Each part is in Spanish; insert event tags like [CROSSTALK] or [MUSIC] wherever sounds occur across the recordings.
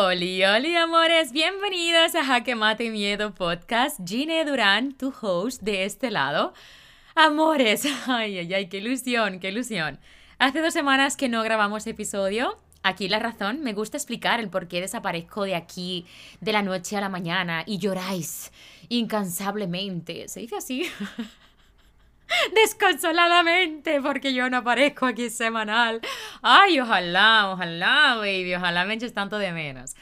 Oli, oli, amores, bienvenidos a Jaque Mate Miedo Podcast. Gine Durán, tu host de este lado. Amores, [LAUGHS] ay, ay, ay, qué ilusión, qué ilusión. Hace dos semanas que no grabamos episodio. Aquí la razón, me gusta explicar el por qué desaparezco de aquí de la noche a la mañana y lloráis incansablemente. ¿Se dice así? [LAUGHS] [LAUGHS] desconsoladamente porque yo no aparezco aquí semanal. Ay, ojalá, ojalá, baby, ojalá me eches tanto de menos.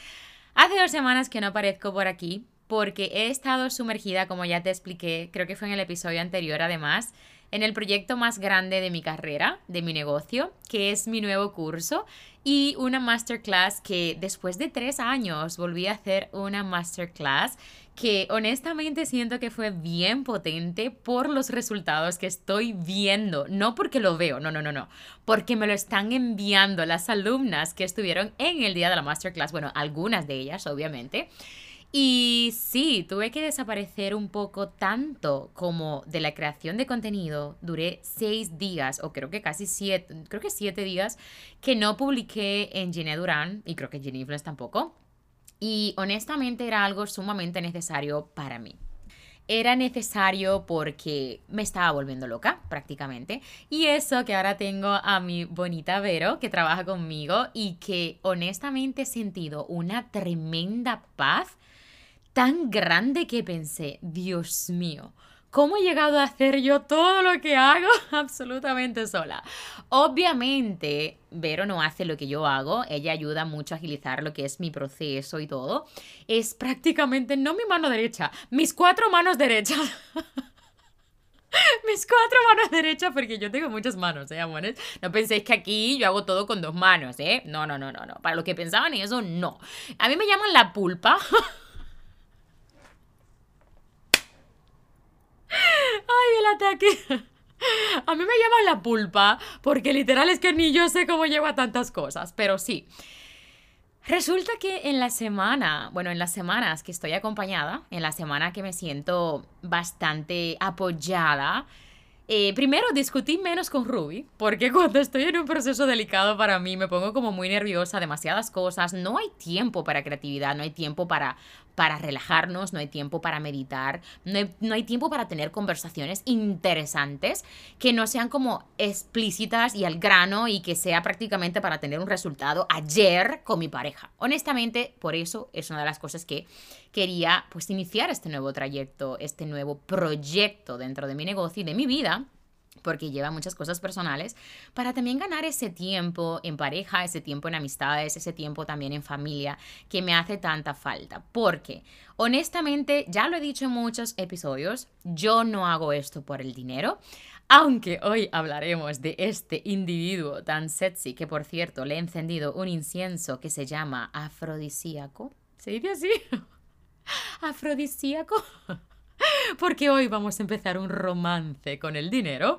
Hace dos semanas que no aparezco por aquí porque he estado sumergida, como ya te expliqué, creo que fue en el episodio anterior además, en el proyecto más grande de mi carrera, de mi negocio, que es mi nuevo curso y una masterclass que después de tres años volví a hacer una masterclass que honestamente siento que fue bien potente por los resultados que estoy viendo, no porque lo veo, no, no, no, no, porque me lo están enviando las alumnas que estuvieron en el día de la masterclass, bueno, algunas de ellas, obviamente. Y sí, tuve que desaparecer un poco tanto como de la creación de contenido. Duré seis días, o creo que casi siete, creo que siete días, que no publiqué en Gine Durán, y creo que Gine Influence tampoco. Y honestamente era algo sumamente necesario para mí era necesario porque me estaba volviendo loca prácticamente. Y eso que ahora tengo a mi bonita Vero que trabaja conmigo y que honestamente he sentido una tremenda paz tan grande que pensé, Dios mío, ¿Cómo he llegado a hacer yo todo lo que hago [LAUGHS] absolutamente sola? Obviamente, Vero no hace lo que yo hago, ella ayuda mucho a agilizar lo que es mi proceso y todo. Es prácticamente no mi mano derecha, mis cuatro manos derechas. [LAUGHS] mis cuatro manos derechas, porque yo tengo muchas manos, ¿eh, amores? No penséis que aquí yo hago todo con dos manos, ¿eh? No, no, no, no, no. Para los que pensaban en eso, no. A mí me llaman la pulpa. [LAUGHS] Ay, el ataque. [LAUGHS] A mí me llaman la pulpa, porque literal es que ni yo sé cómo lleva tantas cosas, pero sí. Resulta que en la semana, bueno, en las semanas que estoy acompañada, en la semana que me siento bastante apoyada, eh, primero discutí menos con Ruby, porque [LAUGHS] cuando estoy en un proceso delicado para mí me pongo como muy nerviosa, demasiadas cosas, no hay tiempo para creatividad, no hay tiempo para para relajarnos, no hay tiempo para meditar, no hay, tiempo para tener conversaciones interesantes que no sean como explícitas y al grano y que sea prácticamente para tener un resultado ayer con mi pareja. Honestamente, por eso es una de las cosas que quería pues iniciar este nuevo trayecto, este nuevo proyecto dentro de mi negocio y de mi vida porque lleva muchas cosas personales, para también ganar ese tiempo en pareja, ese tiempo en amistades, ese tiempo también en familia, que me hace tanta falta. Porque, honestamente, ya lo he dicho en muchos episodios, yo no hago esto por el dinero. Aunque hoy hablaremos de este individuo tan sexy que, por cierto, le he encendido un incienso que se llama afrodisíaco. ¿Se dice así? [LAUGHS] ¿Afrodisíaco? Porque hoy vamos a empezar un romance con el dinero.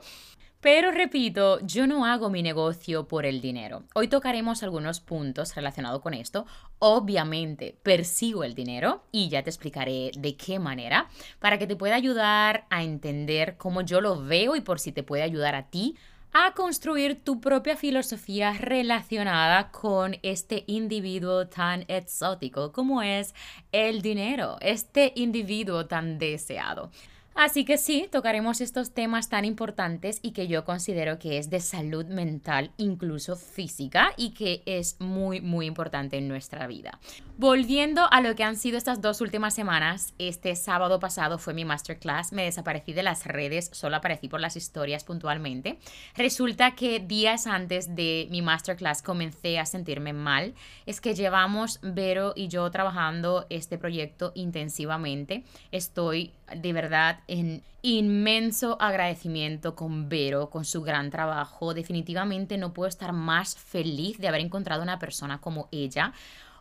Pero repito, yo no hago mi negocio por el dinero. Hoy tocaremos algunos puntos relacionados con esto. Obviamente, persigo el dinero y ya te explicaré de qué manera para que te pueda ayudar a entender cómo yo lo veo y por si te puede ayudar a ti a construir tu propia filosofía relacionada con este individuo tan exótico como es el dinero, este individuo tan deseado. Así que sí, tocaremos estos temas tan importantes y que yo considero que es de salud mental, incluso física, y que es muy, muy importante en nuestra vida. Volviendo a lo que han sido estas dos últimas semanas, este sábado pasado fue mi masterclass, me desaparecí de las redes, solo aparecí por las historias puntualmente. Resulta que días antes de mi masterclass comencé a sentirme mal. Es que llevamos Vero y yo trabajando este proyecto intensivamente. Estoy de verdad en inmenso agradecimiento con Vero, con su gran trabajo. Definitivamente no puedo estar más feliz de haber encontrado una persona como ella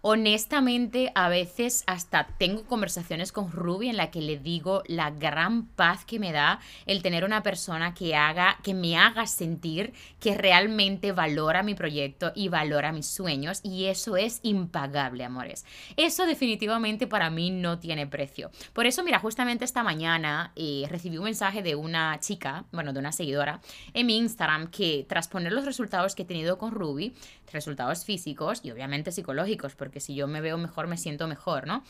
Honestamente, a veces hasta tengo conversaciones con Ruby en la que le digo la gran paz que me da el tener una persona que haga, que me haga sentir que realmente valora mi proyecto y valora mis sueños. Y eso es impagable, amores. Eso definitivamente para mí no tiene precio. Por eso, mira, justamente esta mañana eh, recibí un mensaje de una chica, bueno, de una seguidora en mi Instagram que tras poner los resultados que he tenido con Ruby, resultados físicos y obviamente psicológicos, porque si yo me veo mejor, me siento mejor, ¿no?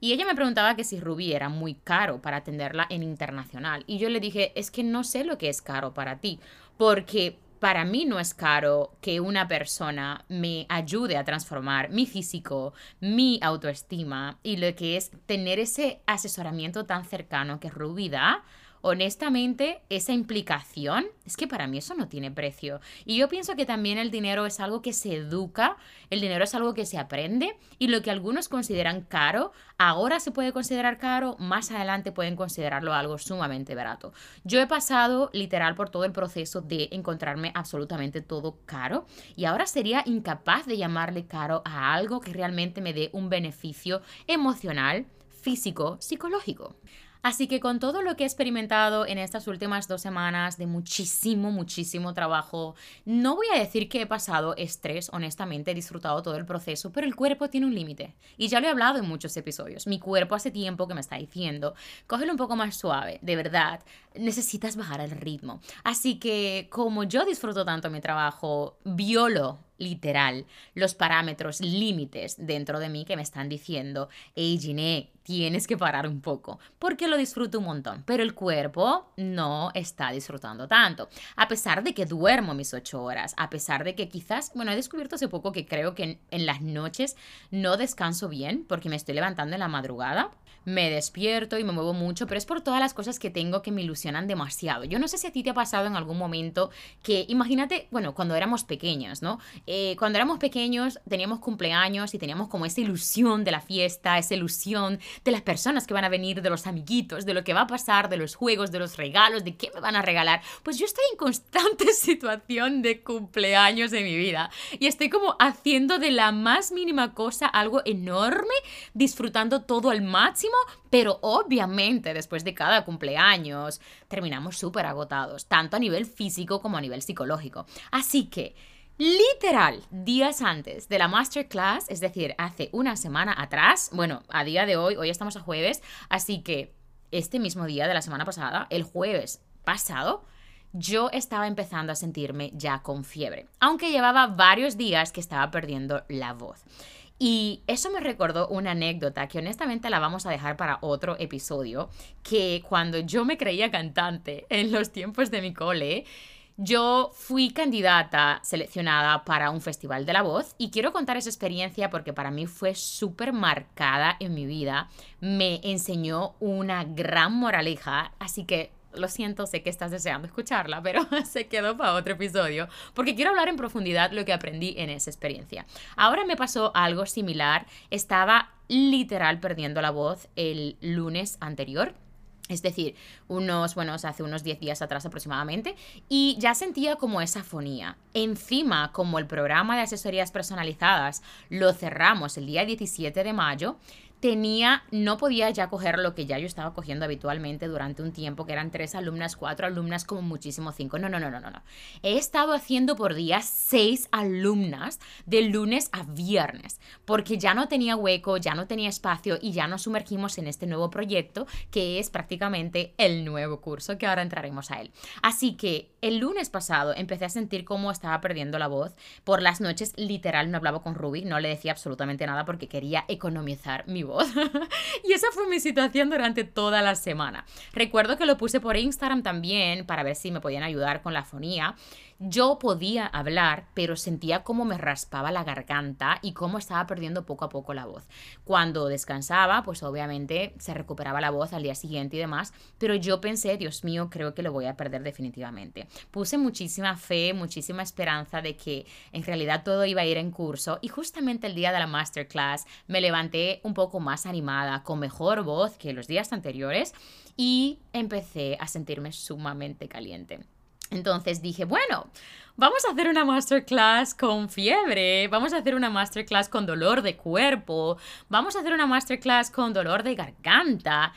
Y ella me preguntaba que si Ruby era muy caro para atenderla en internacional. Y yo le dije, es que no sé lo que es caro para ti, porque para mí no es caro que una persona me ayude a transformar mi físico, mi autoestima y lo que es tener ese asesoramiento tan cercano que Ruby da honestamente, esa implicación, es que para mí eso no tiene precio. Y yo pienso que también el dinero es algo que se educa, el dinero es algo que se aprende y lo que algunos consideran caro, ahora se puede considerar caro, más adelante pueden considerarlo algo sumamente barato. Yo he pasado literal por todo el proceso de encontrarme absolutamente todo caro y ahora sería incapaz de llamarle caro a algo que realmente me dé un beneficio emocional, físico, psicológico. Así que con todo lo que he experimentado en estas últimas dos semanas de muchísimo, muchísimo trabajo, no voy a decir que he pasado estrés, honestamente he disfrutado todo el proceso, pero el cuerpo tiene un límite. Y ya lo he hablado en muchos episodios. Mi cuerpo hace tiempo que me está diciendo, cógelo un poco más suave, de verdad, necesitas bajar el ritmo. Así que como yo disfruto tanto mi trabajo, violo literal los parámetros, límites dentro de mí que me están diciendo, hey Giné, tienes que parar un poco, porque lo disfruto un montón, pero el cuerpo no está disfrutando tanto. A pesar de que duermo mis ocho horas, a pesar de que quizás, bueno, he descubierto hace poco que creo que en, en las noches no descanso bien porque me estoy levantando en la madrugada me despierto y me muevo mucho, pero es por todas las cosas que tengo que me ilusionan demasiado. Yo no sé si a ti te ha pasado en algún momento que, imagínate, bueno, cuando éramos pequeños, ¿no? Eh, cuando éramos pequeños teníamos cumpleaños y teníamos como esa ilusión de la fiesta, esa ilusión de las personas que van a venir, de los amiguitos, de lo que va a pasar, de los juegos, de los regalos, de qué me van a regalar. Pues yo estoy en constante [LAUGHS] situación de cumpleaños de mi vida y estoy como haciendo de la más mínima cosa algo enorme, disfrutando todo al máximo pero obviamente después de cada cumpleaños terminamos súper agotados, tanto a nivel físico como a nivel psicológico. Así que... Literal, días antes de la masterclass, es decir, hace una semana atrás, bueno, a día de hoy, hoy estamos a jueves, así que este mismo día de la semana pasada, el jueves pasado, yo estaba empezando a sentirme ya con fiebre, aunque llevaba varios días que estaba perdiendo la voz. Y eso me recordó una anécdota que honestamente la vamos a dejar para otro episodio, que cuando yo me creía cantante en los tiempos de mi cole, yo fui candidata seleccionada para un festival de la voz. Y quiero contar esa experiencia porque para mí fue súper marcada en mi vida, me enseñó una gran moraleja, así que lo siento, sé que estás deseando escucharla, pero [LAUGHS] se quedó para otro episodio, porque quiero hablar en profundidad lo que aprendí en esa experiencia. Ahora me pasó algo similar, estaba literal perdiendo la voz el lunes anterior. Es decir, unos, bueno, hace unos 10 días atrás aproximadamente, y ya sentía como esa fonía. Encima, como el programa de asesorías personalizadas lo cerramos el día 17 de mayo, tenía, no podía ya coger lo que ya yo estaba cogiendo habitualmente durante un tiempo, que eran tres alumnas, cuatro alumnas, como muchísimo cinco. No, no, no, no, no. He estado haciendo por día seis alumnas de lunes a viernes, porque ya no tenía hueco, ya no tenía espacio y ya nos sumergimos en este nuevo proyecto, que es prácticamente el nuevo curso, que ahora entraremos a él. Así que el lunes pasado empecé a sentir cómo estaba perdiendo la voz. Por las noches, literal, no hablaba con Ruby, no le decía absolutamente nada porque quería economizar mi voz [LAUGHS] y esa fue mi situación durante toda la semana. Recuerdo que lo puse por Instagram también para ver si me podían ayudar con la fonía. Yo podía hablar, pero sentía cómo me raspaba la garganta y cómo estaba perdiendo poco a poco la voz. Cuando descansaba, pues obviamente se recuperaba la voz al día siguiente y demás, pero yo pensé, Dios mío, creo que lo voy a perder definitivamente. Puse muchísima fe, muchísima esperanza de que en realidad todo iba a ir en curso y justamente el día de la masterclass me levanté un poco más animada, con mejor voz que los días anteriores y empecé a sentirme sumamente caliente. Entonces dije, bueno, vamos a hacer una masterclass con fiebre, vamos a hacer una masterclass con dolor de cuerpo, vamos a hacer una masterclass con dolor de garganta,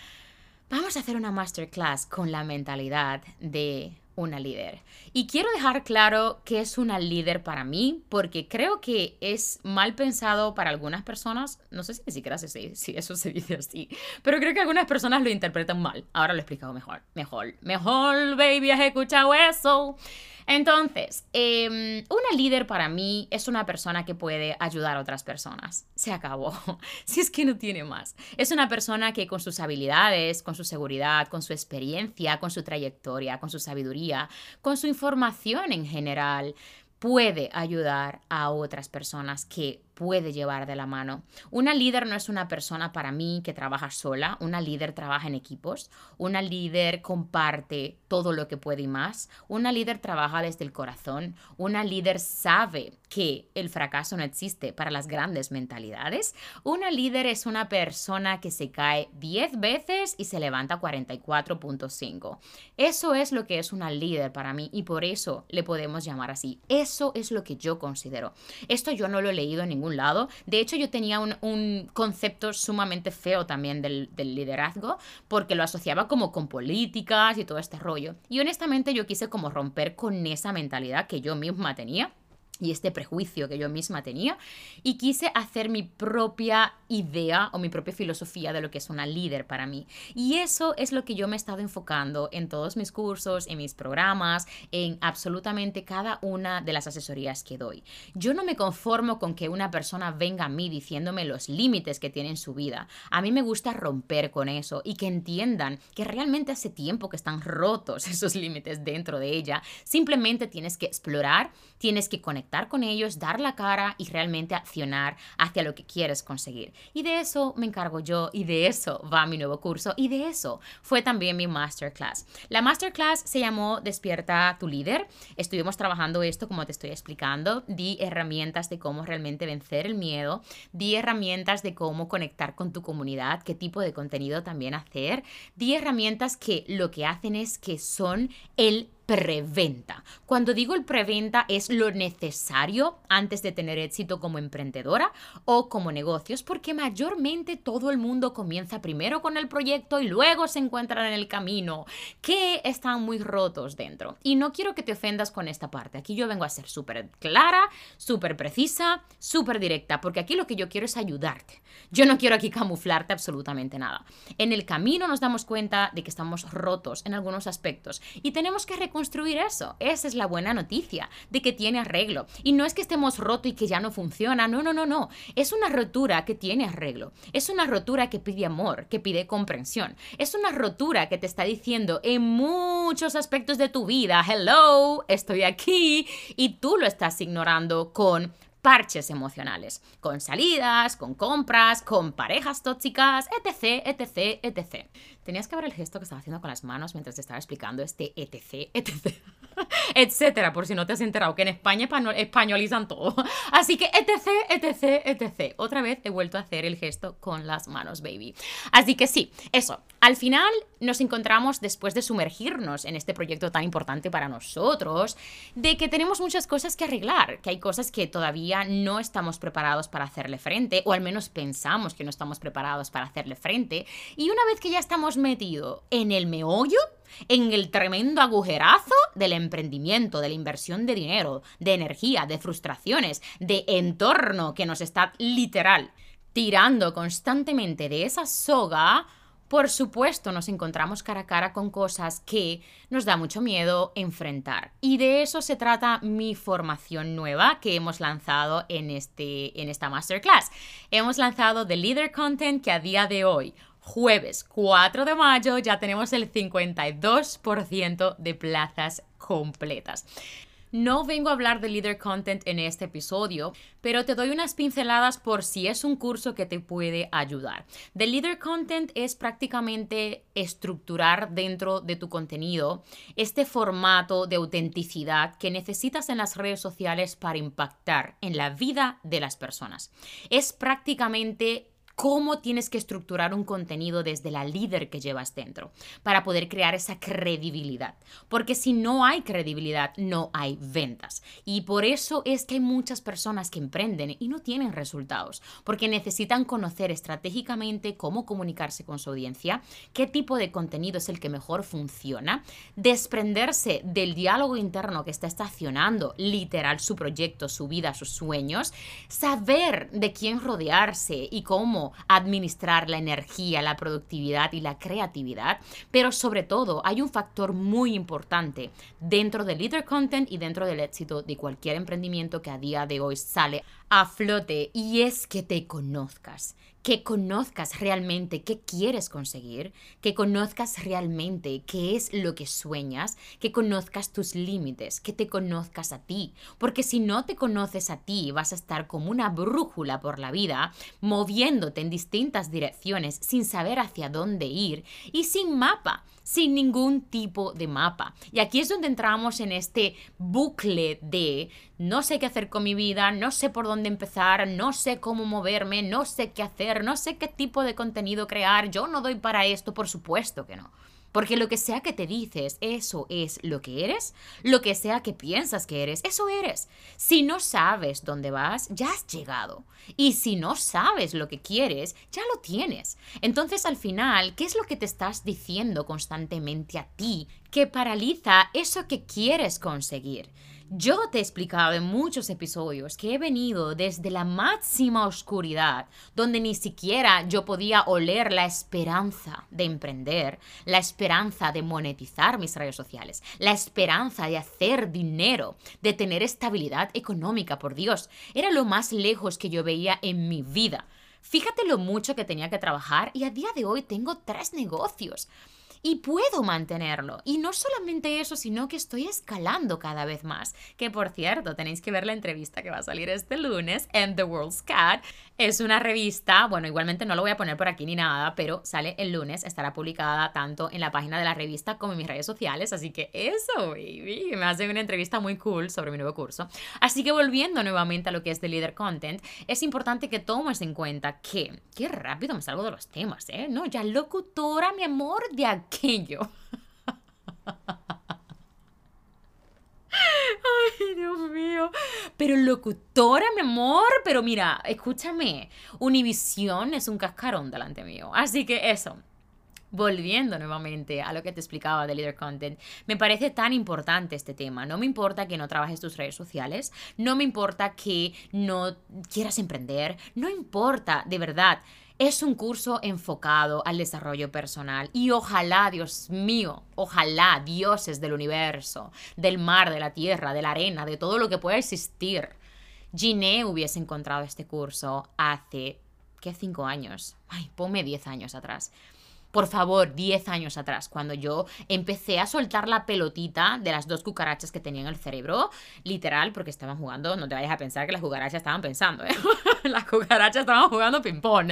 vamos a hacer una masterclass con la mentalidad de una líder. Y quiero dejar claro que es una líder para mí, porque creo que es mal pensado para algunas personas, no sé si ni siquiera sé si, eso se dice así, pero creo que algunas personas lo interpretan mal. Ahora lo he explicado mejor. Mejor, mejor, baby, has escuchado eso. Entonces, em, una líder para mí es una persona que puede ayudar a otras personas. Se acabó. [LAUGHS] si es que no tiene más. Es una persona que con sus habilidades, con su seguridad, con su experiencia, con su trayectoria, con su sabiduría, con su información en general, puede ayudar a otras personas que puede llevar de la mano. Una líder no es una persona para mí que trabaja sola, una líder trabaja en equipos, una líder comparte todo lo que puede y más, una líder trabaja desde el corazón, una líder sabe que el fracaso no existe para las grandes mentalidades, una líder es una persona que se cae 10 veces y se levanta 44.5. Eso es lo que es una líder para mí y por eso le podemos llamar así. Eso es lo que yo considero. Esto yo no lo he leído en ningún lado. De hecho, yo tenía un, concepto sumamente feo también del, del, liderazgo, porque lo asociaba como con políticas y todo este rollo. Y honestamente yo quise como romper con esa mentalidad que yo misma tenía y este prejuicio que yo misma tenía y quise hacer mi propia idea o mi propia filosofía de lo que es una líder para mí. Y eso es lo que yo me he estado enfocando en todos mis cursos, en mis programas, en absolutamente cada una de las asesorías que doy. Yo no me conformo con que una persona venga a mí diciéndome los límites que tiene en su vida. A mí me gusta romper con eso y que entiendan que realmente hace tiempo que están rotos [LAUGHS] esos límites dentro de ella. Simplemente tienes que explorar, tienes que conectar con ellos, dar la cara y realmente accionar hacia lo que quieres conseguir. Y de eso me encargo yo y de eso va mi nuevo curso y de eso fue también mi masterclass. La masterclass se llamó Despierta tu líder. Estuvimos trabajando esto como te estoy explicando. Di herramientas de cómo realmente vencer el miedo. Di herramientas de cómo conectar con tu comunidad, qué tipo de contenido también hacer. Di herramientas que lo que hacen es que son el preventa. Cuando digo el preventa es lo necesario antes de tener éxito como emprendedora o como negocios, porque mayormente todo el mundo comienza primero con el proyecto y luego se encuentran en el camino que están muy rotos dentro. Y no quiero que te ofendas con esta parte. Aquí yo vengo a ser súper clara, súper precisa, súper directa, porque aquí lo que yo quiero es ayudarte. Yo no quiero aquí camuflarte absolutamente nada. En el camino nos damos cuenta de que estamos rotos en algunos aspectos y tenemos que construir eso. Esa es la buena noticia, de que tiene arreglo. Y no es que estemos rotos y que ya no funciona, no, no, no, no. Es una rotura que tiene arreglo. Es una rotura que pide amor, que pide comprensión. Es una rotura que te está diciendo en muchos aspectos de tu vida, hello, estoy aquí, y tú lo estás ignorando con parches emocionales, con salidas, con compras, con parejas tóxicas, etc, etc, etc. Tenías que ver el gesto que estaba haciendo con las manos mientras te estaba explicando este etc, etc, [LAUGHS] etcétera, por si no te has enterado, que en España españolizan todo. [LAUGHS] Así que etc, etc, etc. Otra vez he vuelto a hacer el gesto con las manos, baby. Así que sí, eso. Al final nos encontramos después de sumergirnos en este proyecto tan importante para nosotros, de que tenemos muchas cosas que arreglar, que hay cosas que todavía no estamos preparados para hacerle frente, o al menos pensamos que no estamos preparados para hacerle frente, y una vez que ya estamos metido en el meollo, en el tremendo agujerazo del emprendimiento, de la inversión de dinero, de energía, de frustraciones, de entorno que nos está literal tirando constantemente de esa soga, por supuesto nos encontramos cara a cara con cosas que nos da mucho miedo enfrentar. Y de eso se trata mi formación nueva que hemos lanzado en, este, en esta masterclass. Hemos lanzado The Leader Content que a día de hoy jueves 4 de mayo ya tenemos el 52% de plazas completas. No vengo a hablar de leader content en este episodio, pero te doy unas pinceladas por si es un curso que te puede ayudar. The leader content es prácticamente estructurar dentro de tu contenido este formato de autenticidad que necesitas en las redes sociales para impactar en la vida de las personas. Es prácticamente cómo tienes que estructurar un contenido desde la líder que llevas dentro para poder crear esa credibilidad. Porque si no hay credibilidad, no hay ventas. Y por eso es que hay muchas personas que emprenden y no tienen resultados, porque necesitan conocer estratégicamente cómo comunicarse con su audiencia, qué tipo de contenido es el que mejor funciona, desprenderse del diálogo interno que está estacionando literal su proyecto, su vida, sus sueños, saber de quién rodearse y cómo administrar la energía, la productividad y la creatividad, pero sobre todo hay un factor muy importante dentro del leader content y dentro del éxito de cualquier emprendimiento que a día de hoy sale a flote y es que te conozcas, que conozcas realmente qué quieres conseguir, que conozcas realmente qué es lo que sueñas, que conozcas tus límites, que te conozcas a ti. Porque si no te conoces a ti, vas a estar como una brújula por la vida, moviéndote en distintas direcciones sin saber hacia dónde ir y sin mapa sin ningún tipo de mapa. Y aquí es donde entramos en este bucle de no sé qué hacer con mi vida, no sé por dónde empezar, no sé cómo moverme, no sé qué hacer, no sé qué tipo de contenido crear, yo no doy para esto, por supuesto que no. Porque lo que sea que te dices, eso es lo que eres. Lo que sea que piensas que eres, eso eres. Si no sabes dónde vas, ya has llegado. Y si no sabes lo que quieres, ya lo tienes. Entonces al final, ¿qué es lo que te estás diciendo constantemente a ti que paraliza eso que quieres conseguir? Yo te he explicado en muchos episodios que he venido desde la máxima oscuridad, donde ni siquiera yo podía oler la esperanza de emprender, la esperanza de monetizar mis redes sociales, la esperanza de hacer dinero, de tener estabilidad económica, por Dios. Era lo más lejos que yo veía en mi vida. Fíjate lo mucho que tenía que trabajar y a día de hoy tengo tres negocios y puedo mantenerlo. Y no solamente eso, sino que estoy escalando cada vez más. Que por cierto, tenéis que ver la entrevista que va a salir este lunes en The World's Cat. Es una revista, bueno, igualmente no lo voy a poner por aquí ni nada, pero sale el lunes, estará publicada tanto en la página de la revista como en mis redes sociales. Así que eso, baby, me hace una entrevista muy cool sobre mi nuevo curso. Así que volviendo nuevamente a lo que es de Leader Content, es importante que tomes en cuenta que, qué rápido me salgo de los temas, ¿eh? No, ya locutora, mi amor, de aquí yo. Ay, Dios mío. Pero locutora, mi amor. Pero mira, escúchame. Univisión es un cascarón delante mío. Así que eso. Volviendo nuevamente a lo que te explicaba de Leader Content, me parece tan importante este tema. No me importa que no trabajes tus redes sociales, no me importa que no quieras emprender, no importa, de verdad. Es un curso enfocado al desarrollo personal y ojalá, Dios mío, ojalá dioses del universo, del mar, de la tierra, de la arena, de todo lo que pueda existir, Giné hubiese encontrado este curso hace, ¿qué? Cinco años. Ay, ponme diez años atrás por favor, 10 años atrás, cuando yo empecé a soltar la pelotita de las dos cucarachas que tenía en el cerebro, literal, porque estaban jugando, no te vayas a pensar que las cucarachas estaban pensando, ¿eh? [LAUGHS] las cucarachas estaban jugando ping-pong.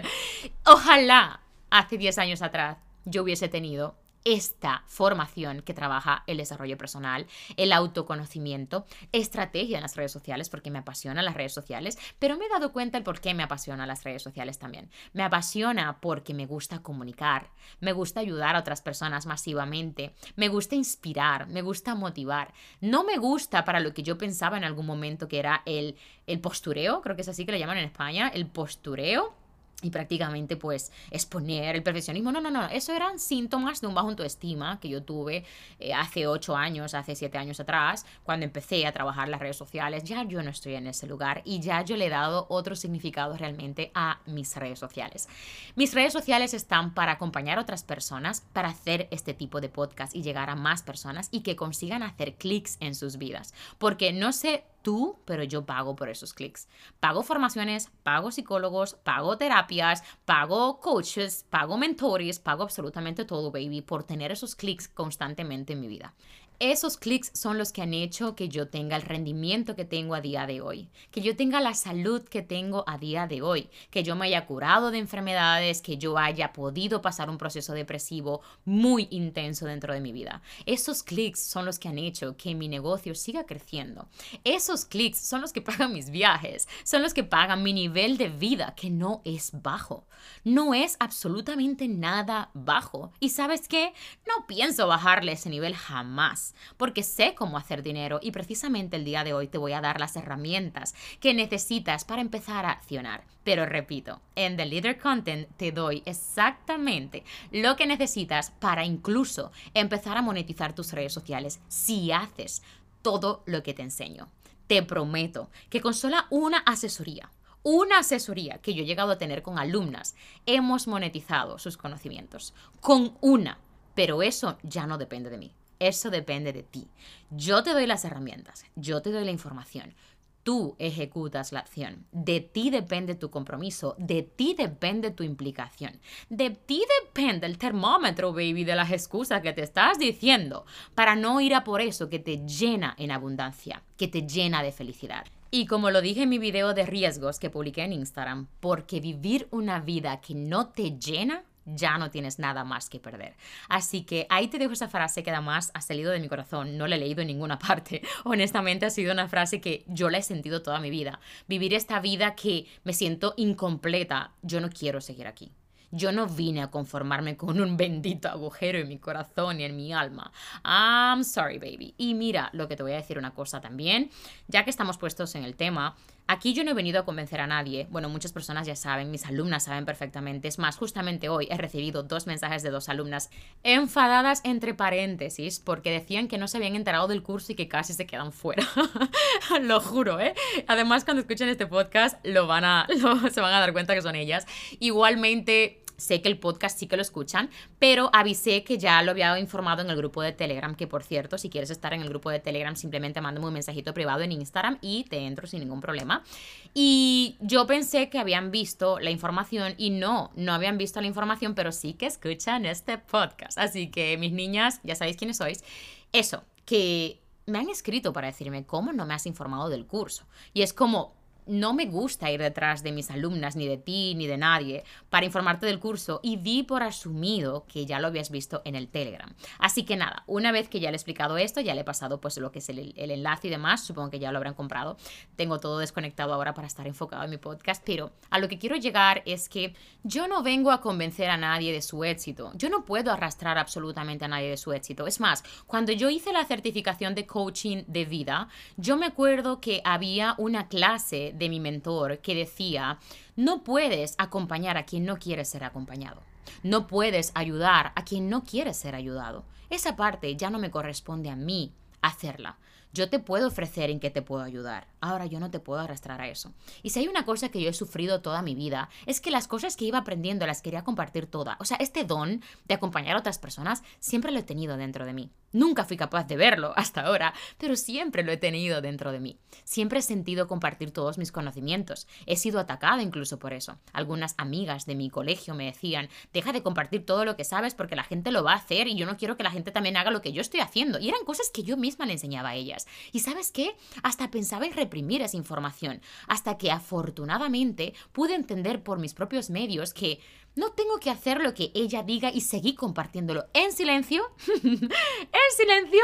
Ojalá hace 10 años atrás yo hubiese tenido esta formación que trabaja el desarrollo personal, el autoconocimiento, estrategia en las redes sociales, porque me apasionan las redes sociales, pero me he dado cuenta el por qué me apasionan las redes sociales también. Me apasiona porque me gusta comunicar, me gusta ayudar a otras personas masivamente, me gusta inspirar, me gusta motivar. No me gusta para lo que yo pensaba en algún momento que era el, el postureo, creo que es así que le llaman en España, el postureo y prácticamente pues exponer el perfeccionismo. No, no, no, eso eran síntomas de un bajo autoestima que yo tuve eh, hace ocho años, hace siete años atrás, cuando empecé a trabajar las redes sociales. Ya yo no estoy en ese lugar y ya yo le he dado otro significado realmente a mis redes sociales. Mis redes sociales están para acompañar a otras personas, para hacer este tipo de podcast y llegar a más personas y que consigan hacer clics en sus vidas. Porque no sé tú, pero yo pago por esos clics. Pago formaciones, pago psicólogos, pago terapias, pago coaches, pago mentores, pago absolutamente todo, baby, por tener esos clics constantemente en mi vida. Esos clics son los que han hecho que yo tenga el rendimiento que tengo a día de hoy, que yo tenga la salud que tengo a día de hoy, que yo me haya curado de enfermedades, que yo haya podido pasar un proceso depresivo muy intenso dentro de mi vida. Esos clics son los que han hecho que mi negocio siga creciendo. Esos clics son los que [LAUGHS] pagan mis viajes, son los que pagan mi nivel de vida, que no es bajo. No es absolutamente nada bajo. ¿Y sabes qué? No pienso bajarle ese nivel jamás porque sé cómo hacer dinero y precisamente el día de hoy te voy a dar las herramientas que necesitas para empezar a accionar. Pero repito, en The Leader Content te doy exactamente lo que necesitas para incluso empezar a monetizar tus redes sociales si haces todo lo que te enseño. Te prometo que con sola una asesoría una asesoría que yo he llegado a tener con alumnas, hemos monetizado sus conocimientos. Con una. Pero eso ya no depende de mí. Eso depende de ti. Yo te doy las herramientas, yo te doy la información, tú ejecutas la acción. De ti depende tu compromiso, de ti depende tu implicación, de ti depende el termómetro, baby, de las excusas que te estás diciendo para no ir a por eso que te llena en abundancia, que te llena de felicidad. Y como lo dije en mi video de riesgos que publiqué en Instagram, porque vivir una vida que no te llena ya no tienes nada más que perder. Así que ahí te dejo esa frase que además ha salido de mi corazón, no la he leído en ninguna [LAUGHS] parte. Honestamente ha sido una frase que yo la he sentido toda mi vida. Vivir esta vida que me siento incompleta, yo no quiero seguir aquí. Yo no vine a conformarme con un bendito agujero en mi corazón y en mi alma. I'm sorry, baby. Y mira, lo que te voy a decir una cosa también, ya que estamos puestos en el tema, Aquí yo no he venido a convencer a nadie. Bueno, muchas personas ya saben, mis alumnas saben perfectamente. Es más, justamente hoy he recibido dos mensajes de dos alumnas enfadadas entre paréntesis porque decían que no se habían enterado del curso y que casi se quedan fuera. [LAUGHS] lo juro, ¿eh? Además, cuando escuchen este podcast, lo van a, [LAUGHS] se van a dar cuenta que son ellas. Igualmente, sé que el podcast sí que lo escuchan, pero avisé que ya lo había informado en el grupo de Telegram, que por cierto, si quieres estar en el grupo de Telegram, simplemente mándame un mensajito privado en Instagram y te entro sin ningún problema. Y yo pensé que habían visto la información y no, no habían visto la información, pero sí que escuchan este podcast. Así que mis niñas, ya sabéis quiénes sois. Eso, que me han escrito para decirme cómo no me has informado del curso. Y es como, no me gusta ir detrás de mis alumnas, ni de ti, ni de nadie, para informarte del curso y di por asumido que ya lo habías visto en el Telegram. Así que nada, una vez que ya le he explicado esto, ya le he pasado pues lo que es el, el enlace y demás, supongo que ya lo habrán comprado. Tengo todo desconectado ahora para estar enfocado en mi podcast, pero a lo que quiero llegar es que yo no vengo a convencer a nadie de su éxito. Yo no puedo arrastrar absolutamente a nadie de su éxito. Es más, cuando yo hice la certificación de coaching de vida, yo me acuerdo que había una clase de mi mentor que decía, no puedes acompañar a quien no quiere ser acompañado. No puedes ayudar a quien no quiere ser ayudado. Esa parte ya no me corresponde a mí hacerla. Yo te puedo ofrecer en qué te puedo ayudar. Ahora yo no te puedo arrastrar a eso. Y si hay una cosa que yo he sufrido toda mi vida, es que las cosas que iba aprendiendo las quería compartir todas. O sea, este don de acompañar a otras personas siempre lo he tenido dentro de mí. Nunca fui capaz de verlo [LAUGHS] hasta ahora, pero siempre lo he tenido dentro de mí. Siempre he sentido compartir todos mis conocimientos. He sido atacada incluso por eso. Algunas amigas de mi colegio me decían, deja de compartir todo lo que sabes porque la gente lo va a hacer y yo no quiero que la gente también haga lo que yo estoy haciendo. Y eran cosas que yo misma le enseñaba a ellas. Y sabes qué? Hasta pensaba en esa información. Hasta que afortunadamente pude entender por mis propios medios que no tengo que hacer lo que ella diga y seguir compartiéndolo en silencio. [LAUGHS] en silencio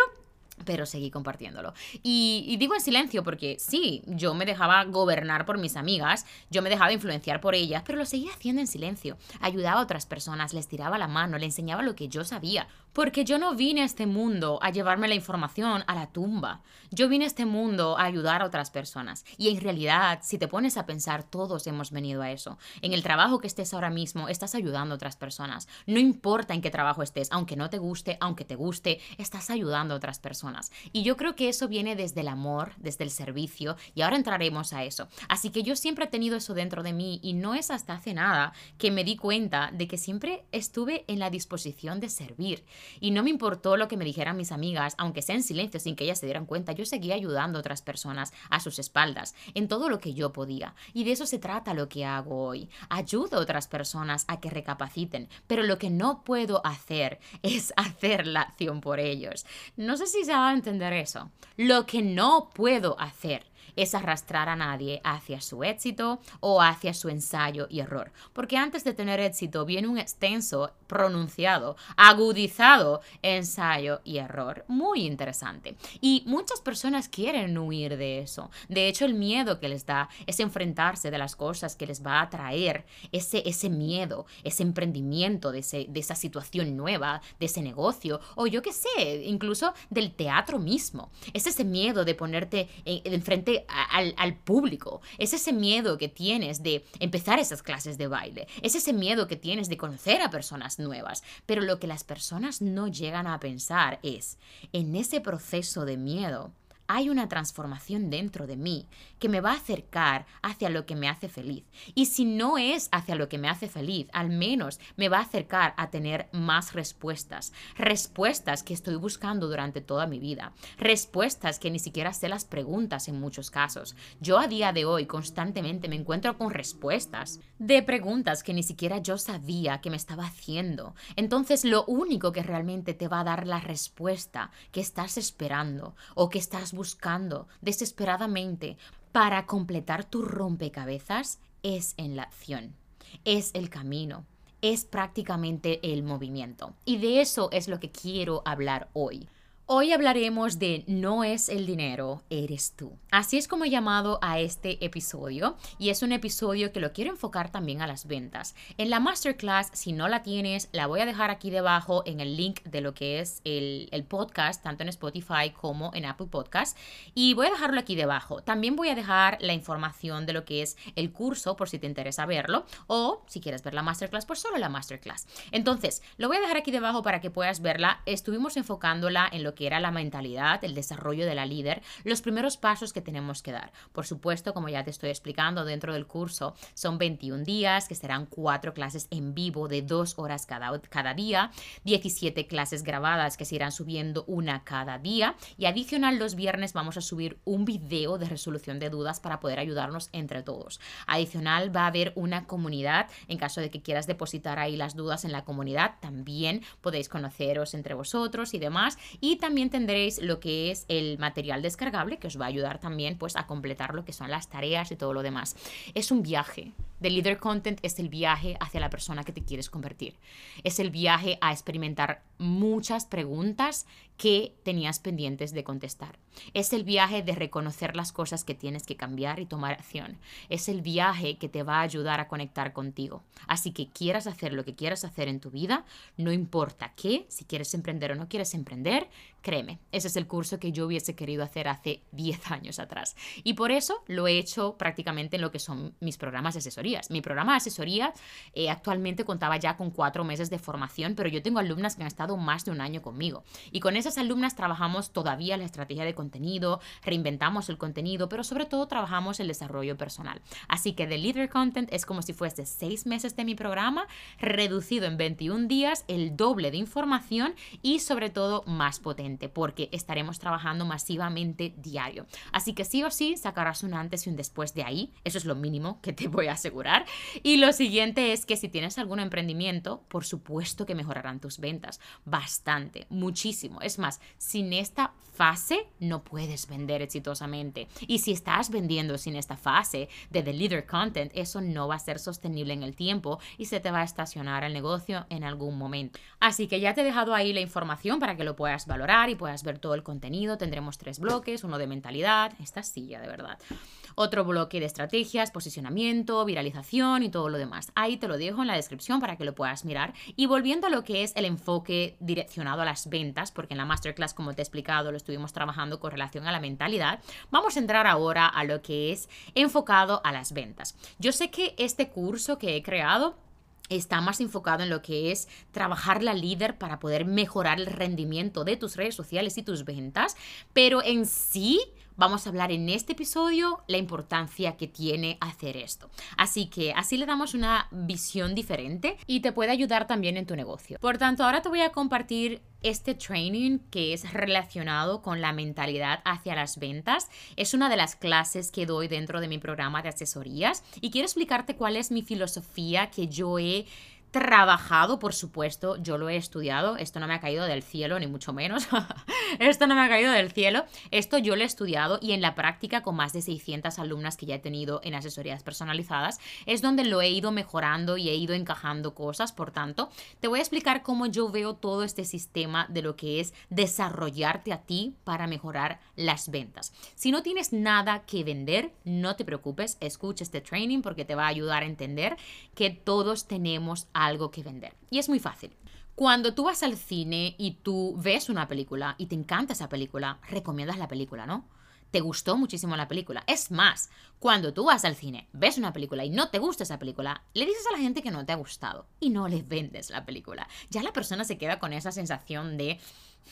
pero seguí compartiéndolo. Y, digo en silencio porque sí, yo me dejaba gobernar por mis amigas, yo me dejaba influenciar por ellas, pero lo seguía haciendo en silencio. Ayudaba a otras personas, les tiraba la mano, le enseñaba lo que yo sabía. Porque yo no vine a este mundo a llevarme la información a la tumba. Yo vine a este mundo a ayudar a otras personas. Y en realidad, si te pones a pensar, todos hemos venido a eso. En el trabajo que estés ahora mismo, estás ayudando a otras personas. No importa en qué trabajo estés, aunque no te guste, aunque te guste, estás ayudando a otras personas. Y yo creo que eso viene desde el amor, desde el servicio, y ahora entraremos a eso. Así que yo siempre he tenido eso dentro de mí y no es hasta hace nada que me di cuenta de que siempre estuve en la disposición de servir. Y no me importó lo que me dijeran mis amigas, aunque sea en silencio, sin que ellas se dieran cuenta, yo seguía ayudando a otras personas a sus espaldas, en todo lo que yo podía. Y de eso se trata lo que hago hoy. Ayudo a otras personas a que recapaciten, pero lo que no puedo hacer [LAUGHS] es hacer la acción por ellos. No sé si se va a entender eso. Lo que no puedo hacer es arrastrar a nadie hacia su éxito o hacia su ensayo y error. Porque antes de tener éxito viene un extenso, pronunciado, agudizado ensayo y error. Muy interesante. Y muchas personas quieren huir de eso. De hecho, el miedo que les da es enfrentarse de las cosas que les va a traer ese, ese miedo, ese emprendimiento de, de esa situación nueva, de ese negocio, o yo qué sé, incluso del teatro mismo. Es ese miedo de ponerte enfrente al, público. Es ese miedo que tienes de empezar esas clases de baile. Es ese miedo que tienes de conocer a personas nuevas. Pero lo que las personas no llegan a pensar es, en ese proceso de miedo, hay una transformación dentro de mí que me va a acercar hacia lo que me hace feliz. Y si no es hacia lo que me hace feliz, al menos me va a acercar a tener más respuestas. Respuestas que estoy buscando durante toda mi vida. Respuestas que ni siquiera sé las preguntas en muchos casos. Yo a día de hoy constantemente me encuentro con respuestas de preguntas que ni siquiera yo sabía que me estaba haciendo. Entonces lo único que realmente te va a dar la respuesta que estás esperando o que estás buscando desesperadamente para completar tu rompecabezas es en la acción, es el camino, es prácticamente el movimiento. Y de eso es lo que quiero hablar hoy. Hoy hablaremos de No es el dinero, eres tú. Así es como he llamado a este episodio y es un episodio que lo quiero enfocar también a las ventas. En la masterclass, si no la tienes, la voy a dejar aquí debajo en el link de lo que es el, podcast, tanto en Spotify como en Apple Podcast. Y voy a dejarlo aquí debajo. También voy a dejar la información de lo que es el curso por si te interesa verlo o si quieres ver la masterclass, pues solo la masterclass. Entonces, lo voy a dejar aquí debajo para que puedas verla. Estuvimos enfocándola en lo que que era la mentalidad, el desarrollo de la líder, los primeros pasos que tenemos que dar. Por supuesto, como ya te estoy explicando dentro del curso, son 21 días, que serán cuatro clases en vivo de dos horas cada, cada día, 17 clases grabadas que se irán subiendo una cada día y adicional los viernes vamos a subir un video de resolución de dudas para poder ayudarnos entre todos. Adicional va a haber una comunidad, en caso de que quieras depositar ahí las dudas en la comunidad, también podéis conoceros entre vosotros y demás. Y también también tendréis lo que es el material descargable que os va a ayudar también pues a completar lo que son las tareas y todo lo demás. Es un viaje. The Leader Content es el viaje hacia la persona que te quieres convertir. Es el viaje a experimentar muchas preguntas que tenías pendientes de contestar. Es el viaje de reconocer las cosas que tienes que cambiar y tomar acción. Es el viaje que te va a ayudar a conectar contigo. Así que quieras hacer lo que quieras hacer en tu vida, no importa qué, si quieres emprender o no quieres emprender, créeme, ese es el curso que yo hubiese querido hacer hace 10 años atrás. Y por eso lo he hecho prácticamente en lo que son mis programas de asesorías. Mi programa de asesoría eh, actualmente contaba ya con cuatro meses de formación, pero yo tengo alumnas que han estado más de un año conmigo. Y con esas alumnas trabajamos todavía la estrategia de contenido, reinventamos el contenido, pero sobre todo trabajamos el desarrollo personal. Así que The Leader Content es como si fuese seis meses de mi programa, reducido en 21 días, el doble de información y sobre todo más potente, porque estaremos trabajando masivamente diario. Así que sí o sí sacarás un antes y un después de ahí, eso es lo mínimo que te voy a asegurar. Y lo siguiente es que si tienes algún emprendimiento, por supuesto que mejorarán tus ventas bastante, muchísimo. Es más, sin esta fase no puedes vender exitosamente. Y si estás vendiendo sin esta fase de Leader Content, eso no va a ser sostenible en el tiempo y se te va a estacionar el negocio en algún momento. Así que ya te he dejado ahí la información para que lo puedas valorar y puedas ver todo el contenido. Tendremos tres bloques, uno de mentalidad, esta silla de verdad otro bloque de estrategias, posicionamiento, viralización y todo lo demás. Ahí te lo dejo en la descripción para que lo puedas mirar. Y volviendo a lo que es el enfoque direccionado a las ventas, porque en la masterclass, como te he explicado, lo estuvimos trabajando con relación a la mentalidad, vamos a entrar ahora a lo que es enfocado a las ventas. Yo sé que este curso que he creado está más enfocado en lo que es trabajar la líder para poder mejorar el rendimiento de tus redes sociales y tus ventas, pero en sí vamos a hablar en este episodio la importancia que tiene hacer esto. Así que así le damos una visión diferente y te puede ayudar también en tu negocio. Por tanto, ahora te voy a compartir este training que es relacionado con la mentalidad hacia las ventas. Es una de las clases que doy dentro de mi programa de asesorías y quiero explicarte cuál es mi filosofía que yo he trabajado, por supuesto, yo lo he estudiado, esto no me ha caído del cielo, ni mucho menos, [LAUGHS] esto no me ha caído del cielo, esto yo lo he estudiado y en la práctica con más de 600 alumnas que ya he tenido en asesorías personalizadas, es donde lo he ido mejorando y he ido encajando cosas, por tanto, te voy a explicar cómo yo veo todo este sistema de lo que es desarrollarte a ti para mejorar las ventas. Si no tienes nada que vender, no te preocupes, escucha este training porque te va a ayudar a entender que todos tenemos algo que vender. Y es muy fácil. Cuando tú vas al cine y tú ves una película y te encanta esa película, recomiendas la película, ¿no? te gustó muchísimo la película. Es más, cuando tú vas al cine, ves una película y no te gusta esa película, le dices a la gente que no te ha gustado y no le vendes la película. Ya la persona se queda con esa sensación de,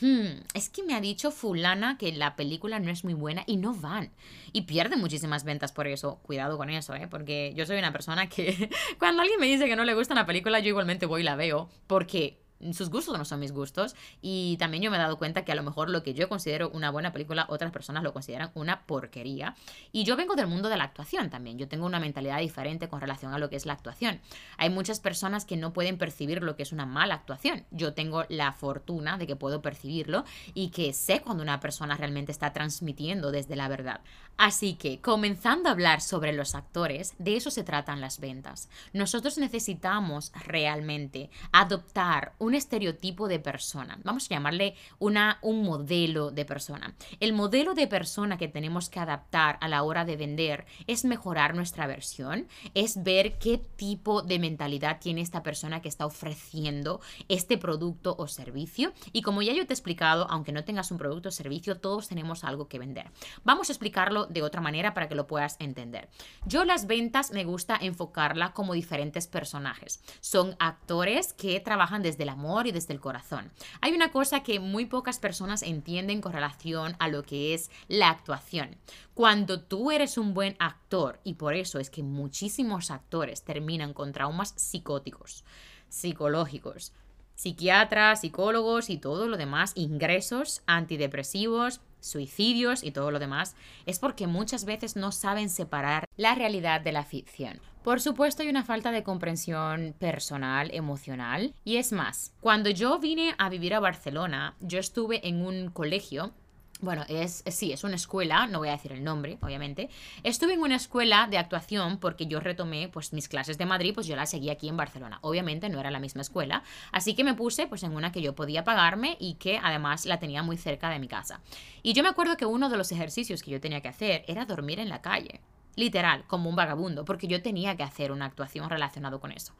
hmm, es que me ha dicho fulana que la película no es muy buena y no van. Y pierden muchísimas ventas por eso. Cuidado con eso, ¿eh? Porque yo soy una persona que [LAUGHS] cuando alguien me dice que no le gusta una película, yo igualmente voy y la veo. Porque sus gustos no son mis gustos. Y también yo me he dado cuenta que a lo mejor lo que yo considero una buena película otras personas lo consideran una porquería. Y yo vengo del mundo de la actuación también. Yo tengo una mentalidad diferente con relación a lo que es la actuación. Hay muchas personas que no pueden percibir lo que es una mala actuación. Yo tengo la fortuna de que puedo percibirlo y que sé cuando una persona realmente está transmitiendo desde la verdad. Así que comenzando a hablar sobre los actores de eso se tratan las ventas. Nosotros necesitamos realmente adoptar un estereotipo de persona. Vamos a llamarle una, un modelo de persona. El modelo de persona que tenemos que adaptar a la hora de vender es mejorar nuestra versión, es ver qué tipo de mentalidad tiene esta persona que está ofreciendo este producto o servicio. Y como ya yo te he explicado, aunque no tengas un producto o servicio, todos tenemos algo que vender. Vamos a explicarlo de otra manera para que lo puedas entender. Yo las ventas me gusta enfocarla como diferentes personajes. Son actores que trabajan desde la y desde el corazón. Hay una cosa que muy pocas personas entienden con relación a lo que es la actuación. Cuando tú eres un buen actor, y por eso es que muchísimos actores terminan con traumas psicóticos, psicológicos, psiquiatras, psicólogos y todo lo demás, ingresos antidepresivos, suicidios y todo lo demás, es porque muchas veces no saben separar la realidad de la ficción. Por supuesto hay una falta de comprensión personal, emocional, y es más, cuando yo vine a vivir a Barcelona, yo estuve en un colegio bueno, es, sí, es una escuela, no voy a decir el nombre, obviamente. Estuve en una escuela de actuación porque yo retomé pues mis clases de Madrid, pues yo las seguí aquí en Barcelona. Obviamente no era la misma escuela, así que me puse pues en una que yo podía pagarme y que además la tenía muy cerca de mi casa. Y yo me acuerdo que uno de los ejercicios que yo tenía que hacer era dormir en la calle literal, como un vagabundo, porque yo tenía que hacer una actuación relacionada con eso.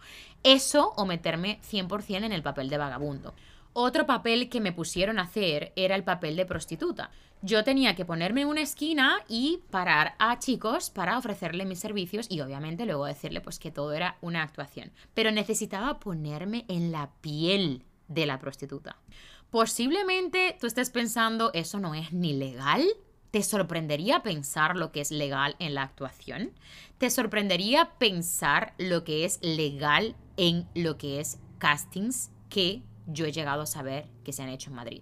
Eso o meterme 100% en el papel de vagabundo. Otro papel que me pusieron a hacer era el papel de prostituta. Yo tenía que ponerme en una esquina y parar a chicos para ofrecerle mis servicios y obviamente luego decirle pues que todo era una actuación. Pero necesitaba ponerme en la piel de la prostituta. Posiblemente tú estés pensando, eso no es ni legal. ¿Te sorprendería pensar lo que es legal en la actuación? ¿Te sorprendería pensar lo que es legal en lo que es castings que yo he llegado a saber que se han hecho en Madrid.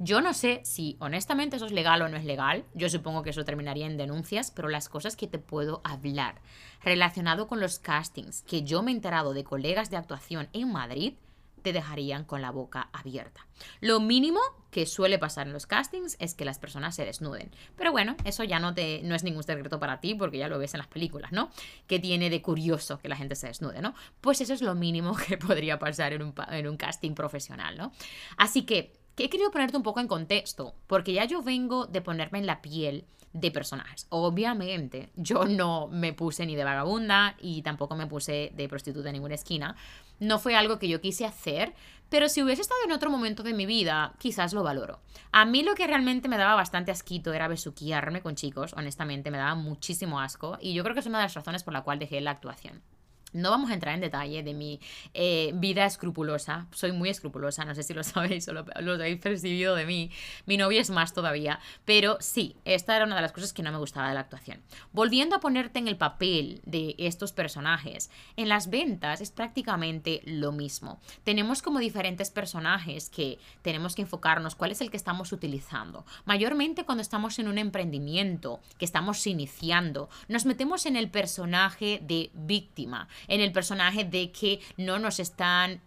Yo no sé si honestamente eso es legal o no es legal, yo supongo que eso terminaría en denuncias, pero las cosas que te puedo hablar relacionado con los castings que yo me he enterado de colegas de actuación en Madrid, te dejarían con la boca abierta. Lo mínimo que suele pasar en los castings es que las personas se desnuden. Pero bueno, eso ya no, te, no es ningún secreto para ti porque ya lo ves en las películas, ¿no? Que tiene de curioso que la gente se desnude, ¿no? Pues eso es lo mínimo [LAUGHS] que podría pasar en un, en un casting profesional, ¿no? Así que, que he querido ponerte un poco en contexto, porque ya yo vengo de ponerme en la piel de personajes. Obviamente, yo no me puse ni de vagabunda y tampoco me puse de prostituta en ninguna esquina. No fue algo que yo quise hacer, pero si hubiese estado en otro momento de mi vida, quizás lo valoro. A mí lo que realmente me daba bastante asquito era besuquearme con chicos, honestamente, me daba muchísimo asco y yo creo que es una de las razones por la cual dejé la actuación. No vamos a entrar en detalle de mi eh, vida escrupulosa. Soy muy escrupulosa, no sé si lo [LAUGHS] sabéis o lo, habéis percibido de mí. Mi novia es más todavía. Pero sí, esta era una de las cosas que no me gustaba de la actuación. Volviendo a ponerte en el papel de estos personajes, en las ventas es prácticamente lo mismo. Tenemos como diferentes personajes que tenemos que enfocarnos cuál es el que estamos utilizando. Mayormente cuando estamos en un emprendimiento, que estamos iniciando, nos metemos en el personaje de víctima en el personaje de que no nos están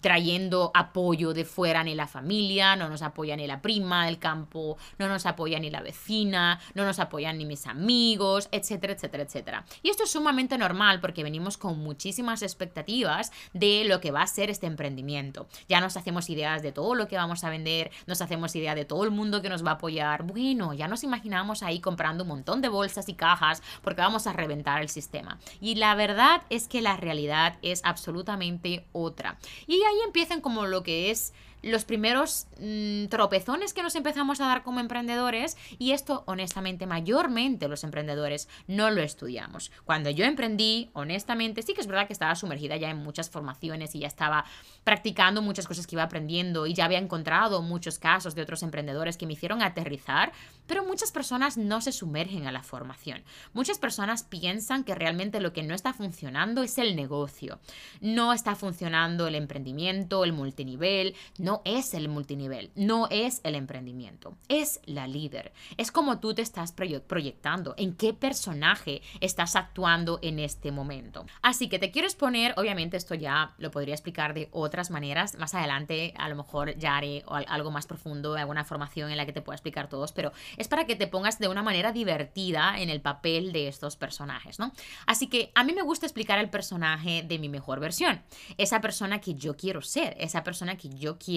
trayendo apoyo de fuera ni la familia, no nos apoya ni la prima del campo, no nos apoya ni la vecina, no nos apoyan ni mis amigos, etcétera, etcétera, etcétera. Y esto es sumamente normal porque venimos con muchísimas expectativas de lo que va a ser este emprendimiento. Ya nos hacemos ideas de todo lo que vamos a vender, nos hacemos idea de todo el mundo que nos va a apoyar. Bueno, ya nos imaginamos ahí comprando un montón de bolsas y cajas porque vamos a reventar el sistema. Y la verdad es que la realidad es absolutamente otra. Y ahí empiezan como lo que es los primeros mm, tropezones que nos empezamos a dar como emprendedores y esto honestamente mayormente los emprendedores no lo estudiamos. Cuando yo emprendí, honestamente, sí que es verdad que estaba sumergida ya en muchas formaciones y ya estaba practicando muchas cosas que iba aprendiendo y ya había encontrado muchos casos de otros emprendedores que me hicieron aterrizar, pero muchas personas no se sumergen a la formación. Muchas personas piensan que realmente lo que no está funcionando es el negocio. No está funcionando el emprendimiento, el multinivel, no es el multinivel, no es el emprendimiento, es la líder. Es como tú te estás proyectando, en qué personaje estás actuando en este momento. Así que te quiero exponer, obviamente esto ya lo podría explicar de otras maneras, más adelante a lo mejor ya haré algo más profundo, alguna formación en la que te pueda explicar todos, pero es para que te pongas de una manera divertida en el papel de estos personajes, ¿no? Así que a mí me gusta explicar el personaje de mi mejor versión, esa persona que yo quiero ser, esa persona que yo quiero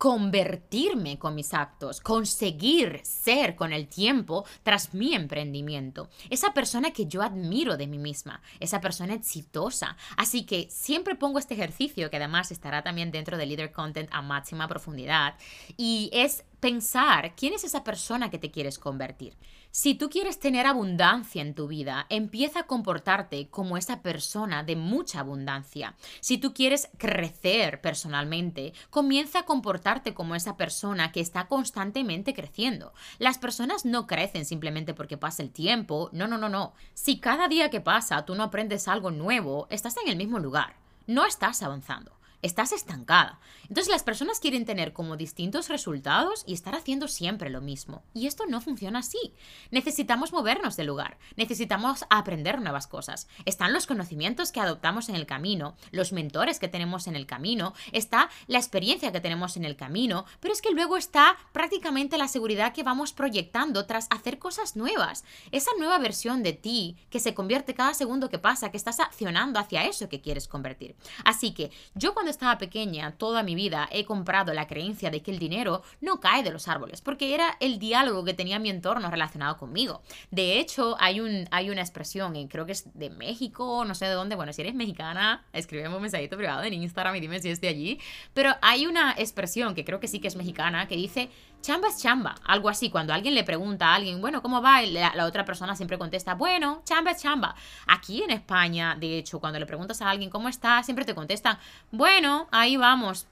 convertirme con mis actos, conseguir ser con el tiempo tras mi emprendimiento. Esa persona que yo admiro de mí misma, esa persona exitosa. Así que siempre pongo este ejercicio, que además estará también dentro de Leader Content a máxima profundidad, y es pensar quién es esa persona que te quieres convertir. Si tú quieres tener abundancia en tu vida, empieza a comportarte como esa persona de mucha abundancia. Si tú quieres crecer personalmente, comienza a comportarte como esa persona que está constantemente creciendo. Las personas no crecen simplemente porque pasa el tiempo. No, no, no, no. Si cada día que pasa tú no aprendes algo nuevo, estás en el mismo lugar. No estás avanzando estás estancada. Entonces las personas quieren tener como distintos resultados y estar haciendo siempre lo mismo. Y esto no funciona así. Necesitamos movernos del lugar, necesitamos aprender nuevas cosas. Están los conocimientos que adoptamos en el camino, los mentores que tenemos en el camino, está la experiencia que tenemos en el camino, pero es que luego está prácticamente la seguridad que vamos proyectando tras hacer cosas nuevas. Esa nueva versión de ti que se convierte cada segundo que pasa, que estás accionando hacia eso que quieres convertir. Así que yo cuando estaba pequeña, toda mi vida, he comprado la creencia de que el dinero no cae de los árboles, porque era el diálogo que tenía mi entorno relacionado conmigo. De hecho, hay, un, hay una expresión, y creo que es de México, no sé de dónde, bueno, si eres mexicana, escríbeme un mensajito privado en Instagram y dime si es de allí, pero hay una expresión que creo que sí que es mexicana, que dice, chamba es chamba, algo así, cuando alguien le pregunta a alguien, bueno, ¿cómo va? La, otra persona siempre contesta, bueno, chamba es chamba. Aquí en España, de hecho, cuando le preguntas a alguien cómo está, siempre te contestan, bueno, ahí vamos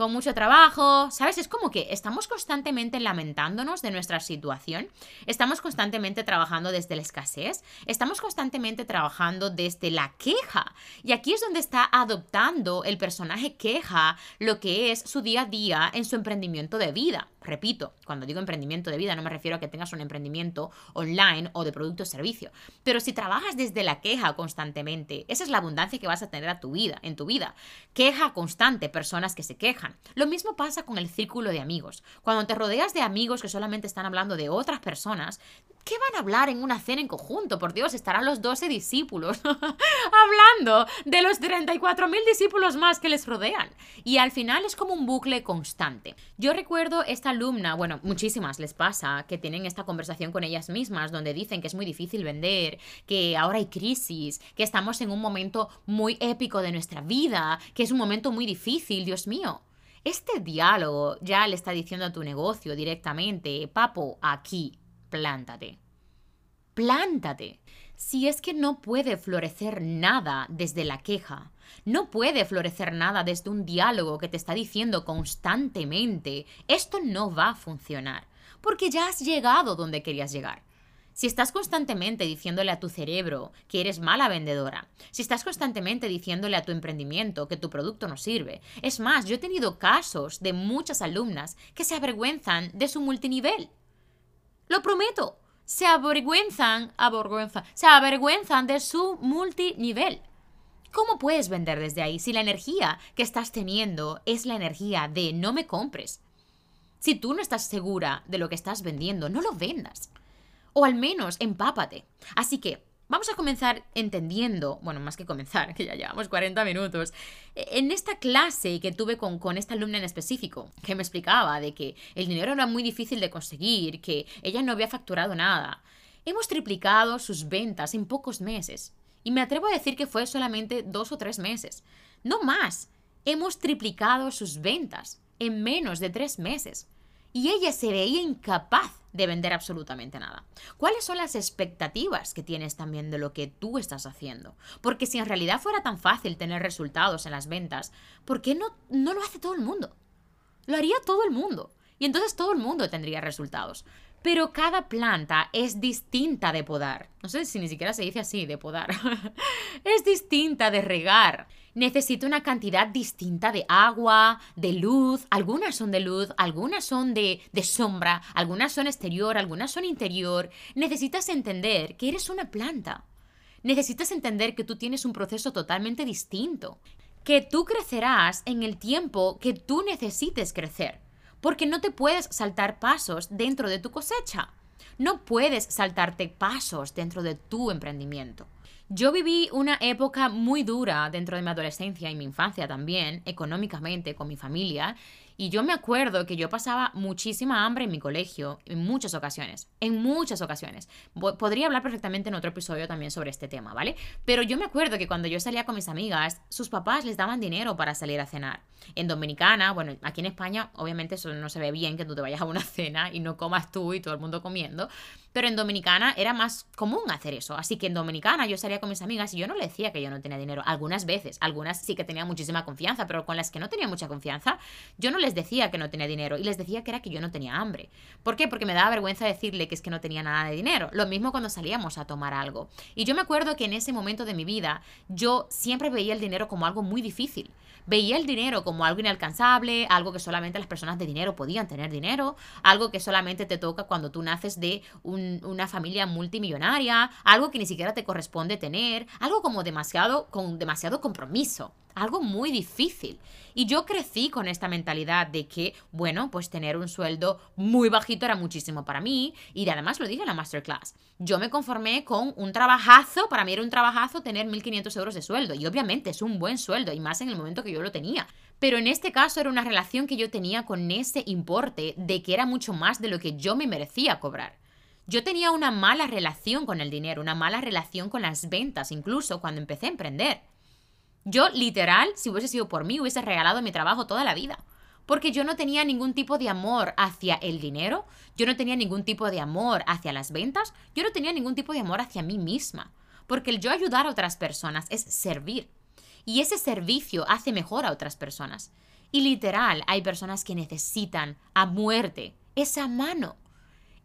con mucho trabajo, ¿sabes? Es como que estamos constantemente lamentándonos de nuestra situación, estamos constantemente trabajando desde la escasez, estamos constantemente trabajando desde la queja. Y aquí es donde está adoptando el personaje queja lo que es su día a día en su emprendimiento de vida. Repito, cuando digo emprendimiento de vida no me refiero a que tengas un emprendimiento online o de producto o servicio, pero si trabajas desde la queja constantemente, esa es la abundancia que vas a tener a tu vida, en tu vida. Queja constante, personas que se quejan. Lo mismo pasa con el círculo de amigos. Cuando te rodeas de amigos que solamente están hablando de otras personas, ¿Qué van a hablar en una cena en conjunto? Por Dios, estarán los 12 discípulos [LAUGHS] hablando de los 34.000 discípulos más que les rodean. Y al final es como un bucle constante. Yo recuerdo esta alumna, bueno, muchísimas les pasa, que tienen esta conversación con ellas mismas, donde dicen que es muy difícil vender, que ahora hay crisis, que estamos en un momento muy épico de nuestra vida, que es un momento muy difícil, Dios mío. Este diálogo ya le está diciendo a tu negocio directamente, papo, aquí, plántate. Plántate. Si es que no puede florecer nada desde la queja, no puede florecer nada desde un diálogo que te está diciendo constantemente, esto no va a funcionar, porque ya has llegado donde querías llegar. Si estás constantemente diciéndole a tu cerebro que eres mala vendedora, si estás constantemente diciéndole a tu emprendimiento que tu producto no sirve, es más, yo he tenido casos de muchas alumnas que se avergüenzan de su multinivel lo prometo. Se avergüenzan, avergüenza, se avergüenzan de su multinivel. ¿Cómo puedes vender desde ahí si la energía que estás teniendo es la energía de no me compres? Si tú no estás segura de lo que estás vendiendo, no lo vendas. O al menos empápate. Así que Vamos a comenzar entendiendo, bueno, más que comenzar, [LAUGHS] que ya llevamos 40 minutos, e, en esta clase que tuve con, con, esta alumna en específico, que me explicaba de que el dinero era muy difícil de conseguir, que ella no había facturado nada. Hemos triplicado sus ventas en pocos meses. Y me atrevo a decir que fue solamente dos o tres meses. No más. Hemos triplicado sus ventas en menos de tres meses. Y ella se veía incapaz de vender absolutamente nada. ¿Cuáles son las expectativas que tienes también de lo que tú estás haciendo? Porque si en realidad fuera tan fácil tener resultados en las ventas, ¿por qué no, no lo hace todo el mundo? Lo haría todo el mundo. Y entonces todo el mundo tendría resultados. Pero cada planta es distinta de podar. No sé si ni siquiera se dice así, de podar. [LAUGHS] es distinta de regar. Necesita una cantidad distinta de agua, de luz. Algunas son de luz, algunas son de, de sombra, algunas son exterior, algunas son interior. Necesitas entender que eres una planta. Necesitas entender que tú tienes un proceso totalmente distinto. Que tú crecerás en el tiempo que tú necesites crecer porque no te puedes saltar pasos dentro de tu cosecha. No puedes saltarte pasos dentro de tu emprendimiento. Yo viví una época muy dura dentro de mi adolescencia y mi infancia también, económicamente, con mi familia, y yo me acuerdo que yo pasaba muchísima hambre en mi colegio, en muchas ocasiones, en muchas ocasiones. Podría hablar perfectamente en otro episodio también sobre este tema, ¿vale? Pero yo me acuerdo que cuando yo salía con mis amigas, sus papás les daban dinero para salir a cenar. En Dominicana, bueno, aquí en España, obviamente eso no se ve bien que tú te vayas a una [LAUGHS] cena y no comas tú y todo el mundo comiendo, pero en Dominicana era más común hacer eso. Así que en Dominicana yo salía con mis amigas y yo no le decía que yo no tenía dinero. Algunas veces, algunas sí que tenía muchísima confianza, pero con las que no tenía mucha confianza, yo no les decía que no tenía dinero y les decía que era que yo no tenía hambre. ¿Por qué? Porque me daba vergüenza decirle que es que no tenía nada de dinero. Lo mismo cuando salíamos a tomar algo. Y yo me acuerdo que en ese momento de mi vida yo siempre veía el dinero como algo muy difícil. Veía el dinero como algo inalcanzable, algo que solamente las personas de dinero podían tener dinero, algo que solamente te toca cuando tú naces de una familia multimillonaria, algo que ni siquiera te corresponde tener, algo como demasiado, con demasiado compromiso algo muy difícil. Y yo crecí con esta mentalidad de que, bueno, pues tener un sueldo muy bajito era muchísimo para mí. Y además lo dije en la masterclass. Yo me conformé con un trabajazo, para mí era un trabajazo tener 1.500 euros de sueldo. Y obviamente es un buen sueldo, y más en el momento que yo lo tenía. Pero en este caso era una relación que yo tenía con ese importe de que era mucho más de lo que yo me merecía cobrar. Yo tenía una mala relación con el dinero, una mala relación con las ventas, incluso cuando empecé a emprender. Yo literal, si hubiese sido por mí, hubiese regalado mi trabajo toda la vida. Porque yo no tenía ningún tipo de amor hacia el dinero, yo no tenía ningún tipo de amor hacia las ventas, yo no tenía ningún tipo de amor hacia mí misma. Porque el yo ayudar a otras personas es servir. Y ese servicio hace mejor a otras personas. Y literal, hay personas que necesitan a muerte esa mano,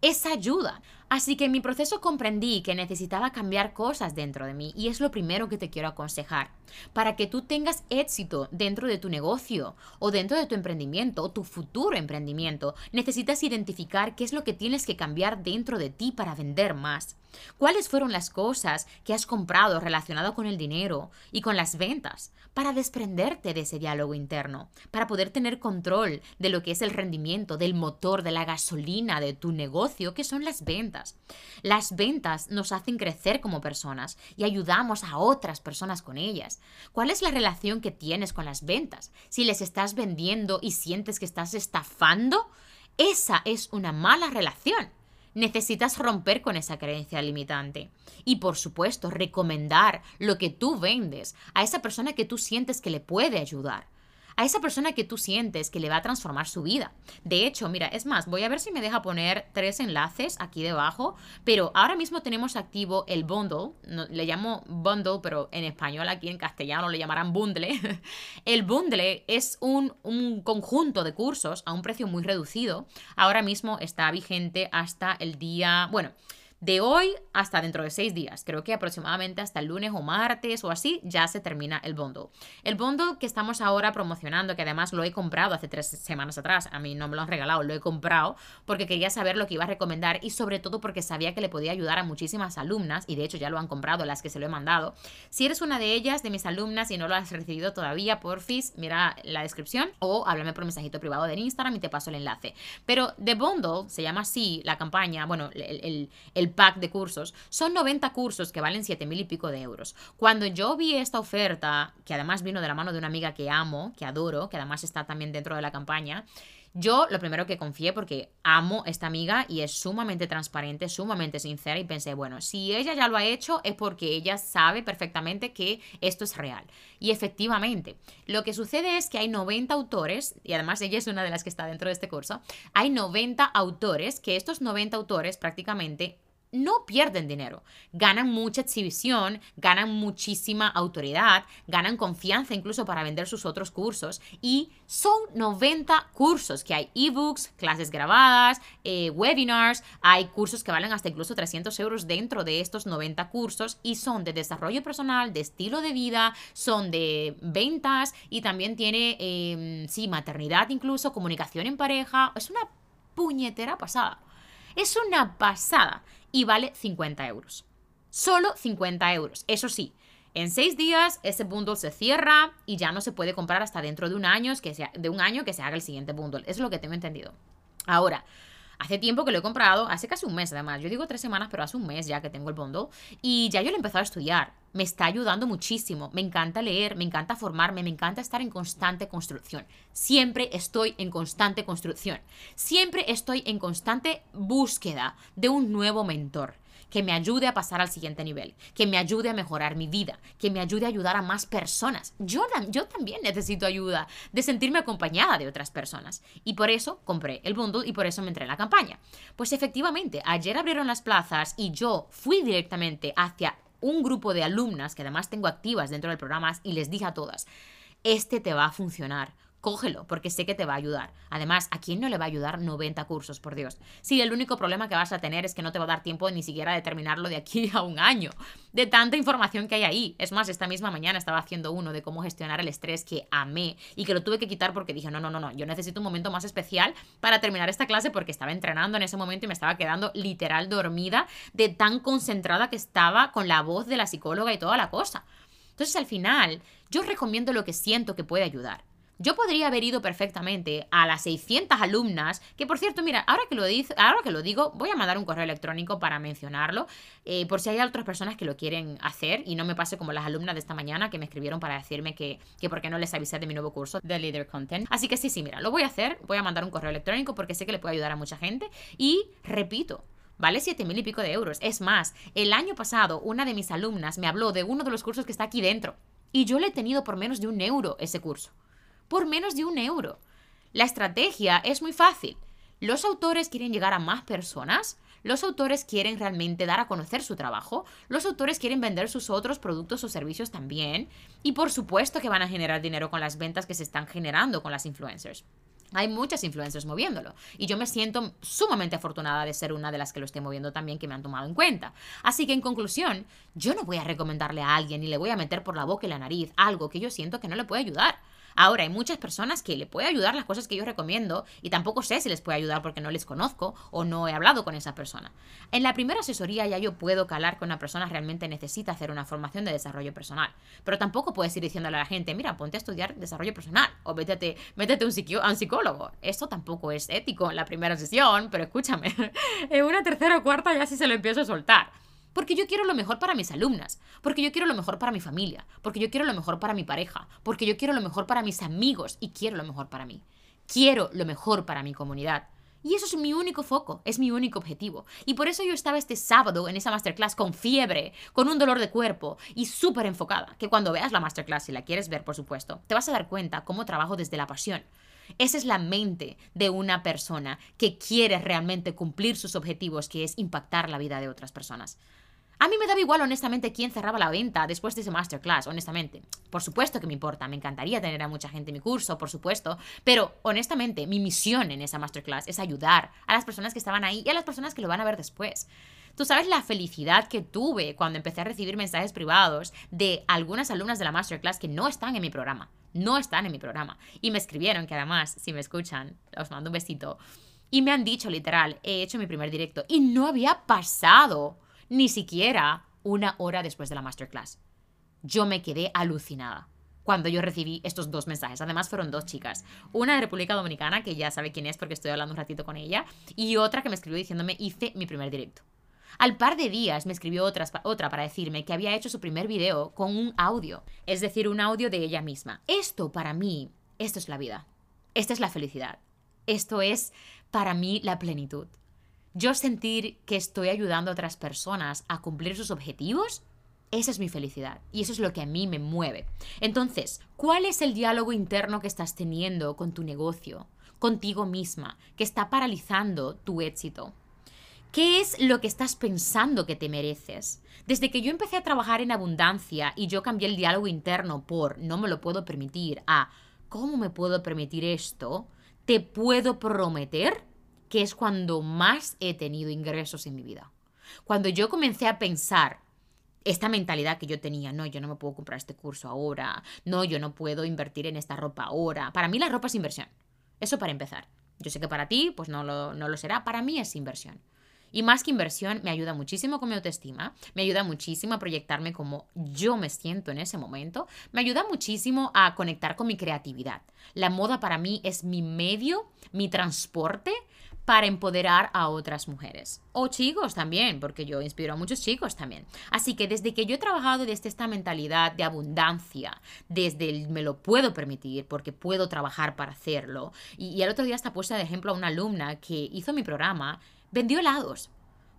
esa ayuda. Así que en mi proceso comprendí que necesitaba cambiar cosas dentro de mí y es lo primero que te quiero aconsejar. Para que tú tengas éxito dentro de tu negocio o dentro de tu emprendimiento o tu futuro emprendimiento, necesitas identificar qué es lo que tienes que cambiar dentro de ti para vender más. ¿Cuáles fueron las cosas que has comprado relacionado con el dinero y con las ventas para desprenderte de ese diálogo interno, para poder tener control de lo que es el rendimiento, del motor, de la gasolina de tu negocio, que son las ventas? Las ventas nos hacen crecer como personas y ayudamos a otras personas con ellas. ¿Cuál es la relación que tienes con las ventas? Si les estás vendiendo y sientes que estás estafando, esa es una mala relación necesitas romper con esa creencia limitante. Y por supuesto, recomendar lo que tú vendes a esa persona que tú sientes que le puede ayudar a esa persona que tú sientes que le va a transformar su vida. De hecho, mira, es más, voy a ver si me deja poner tres enlaces aquí debajo, pero ahora mismo tenemos activo el bundle, le llamo bundle, pero en español aquí en castellano le llamarán bundle. [LAUGHS] el bundle es un, un conjunto de cursos a un precio muy reducido. Ahora mismo está vigente hasta el día, bueno, de hoy hasta dentro de seis días. Creo que aproximadamente hasta el lunes o martes o así ya se termina el bundle. El bundle que estamos ahora promocionando, que además lo he comprado hace tres semanas atrás, a mí no me lo han regalado, lo he comprado porque quería saber lo que iba a recomendar y sobre todo porque sabía que le podía ayudar a muchísimas alumnas y de hecho ya lo han comprado las que se lo he mandado. Si eres una de ellas, de mis alumnas y no lo has recibido todavía, porfis, mira la descripción o háblame por mensajito privado de Instagram y te paso el enlace. Pero The Bundle, se llama así la campaña, bueno, el, el el pack de cursos, son 90 cursos que valen 7 mil y pico de euros. Cuando yo vi esta oferta, que además vino de la mano de una amiga que amo, que adoro, que además está también dentro de la campaña, Yo lo primero que confié porque amo esta amiga y es sumamente transparente, sumamente sincera y pensé, bueno, si ella ya lo ha hecho es porque ella sabe perfectamente que esto es real. Y efectivamente, lo que sucede es que hay 90 autores, y además ella es una de las que está dentro de este curso, hay 90 autores, que estos 90 autores prácticamente no pierden dinero. Ganan mucha exhibición, ganan muchísima autoridad, ganan confianza incluso para vender sus otros cursos. Y son 90 cursos que hay ebooks, clases grabadas, eh, webinars, hay cursos que valen hasta incluso 300 euros dentro de estos 90 cursos y son de desarrollo personal, de estilo de vida, son de ventas y también tiene, em, sí, maternidad incluso, comunicación en pareja. Es una puñetera pasada. Es una pasada y vale 50 euros. Solo 50 euros. Eso sí, en seis días ese bundle se cierra y ya no se puede comprar hasta dentro de un año que, sea, de un año que se haga el siguiente bundle. Es lo que tengo entendido. Ahora, Hace tiempo que lo he comprado, hace casi un mes además. Yo digo tres semanas, pero hace un mes ya que tengo el bundle. Y ya yo lo he empezado a estudiar. Me está ayudando muchísimo. Me encanta leer, me encanta formarme, me encanta estar en constante construcción. Siempre estoy en constante construcción. Siempre estoy en constante búsqueda de un nuevo mentor que me ayude a pasar al siguiente nivel, que me ayude a mejorar mi vida, que me ayude a ayudar a más personas. Yo, yo también necesito ayuda de sentirme acompañada de otras personas. Y por eso compré el bundle y por eso me entré en la campaña. Pues efectivamente, ayer abrieron las plazas y yo fui directamente hacia un grupo de alumnas que además tengo activas dentro del programa y les dije a todas, este te va a funcionar cógelo, porque sé que te va a ayudar. Además, ¿a quién no le va a ayudar 90 cursos, por Dios? Si el único problema que vas a tener es que no te va a dar tiempo ni siquiera de terminarlo de aquí [LAUGHS] a un año, de tanta información que hay ahí. Es más, esta misma mañana estaba haciendo uno de cómo gestionar el estrés que amé y que lo tuve que quitar porque dije, no, no, no, no, yo necesito un momento más especial para terminar esta clase porque estaba entrenando en ese momento y me estaba quedando literal dormida de tan concentrada que estaba con la voz de la psicóloga y toda la cosa. Entonces, al final, yo recomiendo lo que siento que puede ayudar. Yo podría haber ido perfectamente a las 600 alumnas, que por cierto, mira, ahora que lo, digo, voy a mandar un correo electrónico para mencionarlo, eh, por si hay otras personas que lo quieren hacer y no me pase como las alumnas de esta mañana que me escribieron para decirme que, que por qué no les avisé de mi nuevo curso de Leader Content. Así que sí, sí, mira, lo voy a hacer, voy a mandar un correo electrónico porque sé que le puede ayudar a mucha gente y repito, Vale siete mil y pico de euros. Es más, el año pasado una de mis alumnas me habló de uno de los cursos que está aquí dentro. Y yo le he tenido por menos de un euro ese curso por menos de un euro. La estrategia es muy fácil. Los autores quieren llegar a más personas, los autores quieren realmente dar a conocer su trabajo, los autores quieren vender sus otros productos o servicios también, y por supuesto que van a generar dinero con las ventas que se están generando con las influencers. Hay muchas influencers moviéndolo y yo me siento sumamente afortunada de ser una de las que lo esté moviendo también, que me han tomado en cuenta. Así que en conclusión, yo no voy a recomendarle a alguien ni le voy a meter por la boca y la nariz algo que yo siento que no le puede ayudar. Ahora, hay muchas personas que le puede ayudar las cosas que yo recomiendo y tampoco sé si les puede ayudar porque no les conozco o no he hablado con esa persona. En la primera asesoría ya yo puedo calar que una persona realmente necesita hacer una formación de desarrollo personal. Pero tampoco puedes ir diciéndole a la gente, mira, ponte a estudiar desarrollo personal o métete, métete un a un psicólogo. Esto tampoco es ético en la primera sesión, pero escúchame, [LAUGHS] en una tercera o cuarta ya sí se lo empiezo a soltar. Porque yo quiero lo mejor para mis alumnas, porque yo quiero lo mejor para mi familia, porque yo quiero lo mejor para mi pareja, porque yo quiero lo mejor para mis amigos y quiero lo mejor para mí. Quiero lo mejor para mi comunidad. Y eso es mi único foco, es mi único objetivo. Y por eso yo estaba este sábado en esa masterclass con fiebre, con un dolor de cuerpo y súper enfocada. Que cuando veas la masterclass, si la quieres ver, por supuesto, te vas a dar cuenta cómo trabajo desde la pasión. Esa es la mente de una persona que quiere realmente cumplir sus objetivos, que es impactar la vida de otras personas. A mí me daba igual, honestamente, quién cerraba la venta después de ese masterclass, honestamente. Por supuesto que me importa, me encantaría tener a mucha gente en mi curso, por supuesto, pero honestamente, mi misión en esa masterclass es ayudar a las personas que estaban ahí y a las personas que lo van a ver después. Tú sabes la felicidad que tuve cuando empecé a recibir mensajes privados de algunas alumnas de la masterclass que no están en mi programa. No están en mi programa. Y me escribieron, que además, si me escuchan, os mando un besito. Y me han dicho, literal, he hecho mi primer directo y no había pasado ni siquiera una hora después de la masterclass. Yo me quedé alucinada cuando yo recibí estos dos mensajes. Además fueron dos chicas. Una de República Dominicana, que ya sabe quién es porque estoy hablando un ratito con ella, y otra que me escribió diciéndome hice mi primer directo. Al par de días me escribió otra, para decirme que había hecho su primer video con un audio, es decir, un audio de ella misma. Esto para mí, esto es la vida. Esta es la felicidad. Esto es para mí la plenitud. Yo sentir que estoy ayudando a otras personas a cumplir sus objetivos, esa es mi felicidad y eso es lo que a mí me mueve. Entonces, ¿cuál es el diálogo interno que estás teniendo con tu negocio, contigo misma, que está paralizando tu éxito? ¿Qué es lo que estás pensando que te mereces? Desde que yo empecé a trabajar en abundancia y yo cambié el diálogo interno por no me lo puedo permitir a ¿cómo me puedo permitir esto? Te puedo prometer que es cuando más he tenido ingresos en mi vida. Cuando yo comencé a pensar esta mentalidad que yo tenía, no, yo no me puedo comprar este curso ahora, no, yo no puedo invertir en esta ropa ahora. Para mí la ropa es inversión. Eso para empezar. Yo sé que para ti, pues no lo, no lo será, para mí es inversión. Y más que inversión, me ayuda muchísimo con mi autoestima, me ayuda muchísimo a proyectarme como yo me siento en ese momento, me ayuda muchísimo a conectar con mi creatividad. La moda para mí es mi medio, mi transporte para empoderar a otras mujeres. O chicos también, porque yo inspiro a muchos chicos también. Así que desde que yo he trabajado desde esta mentalidad de abundancia, desde el me lo puedo permitir porque puedo trabajar para hacerlo. Y, y el otro día hasta puse de ejemplo a una alumna que hizo mi programa, vendió helados.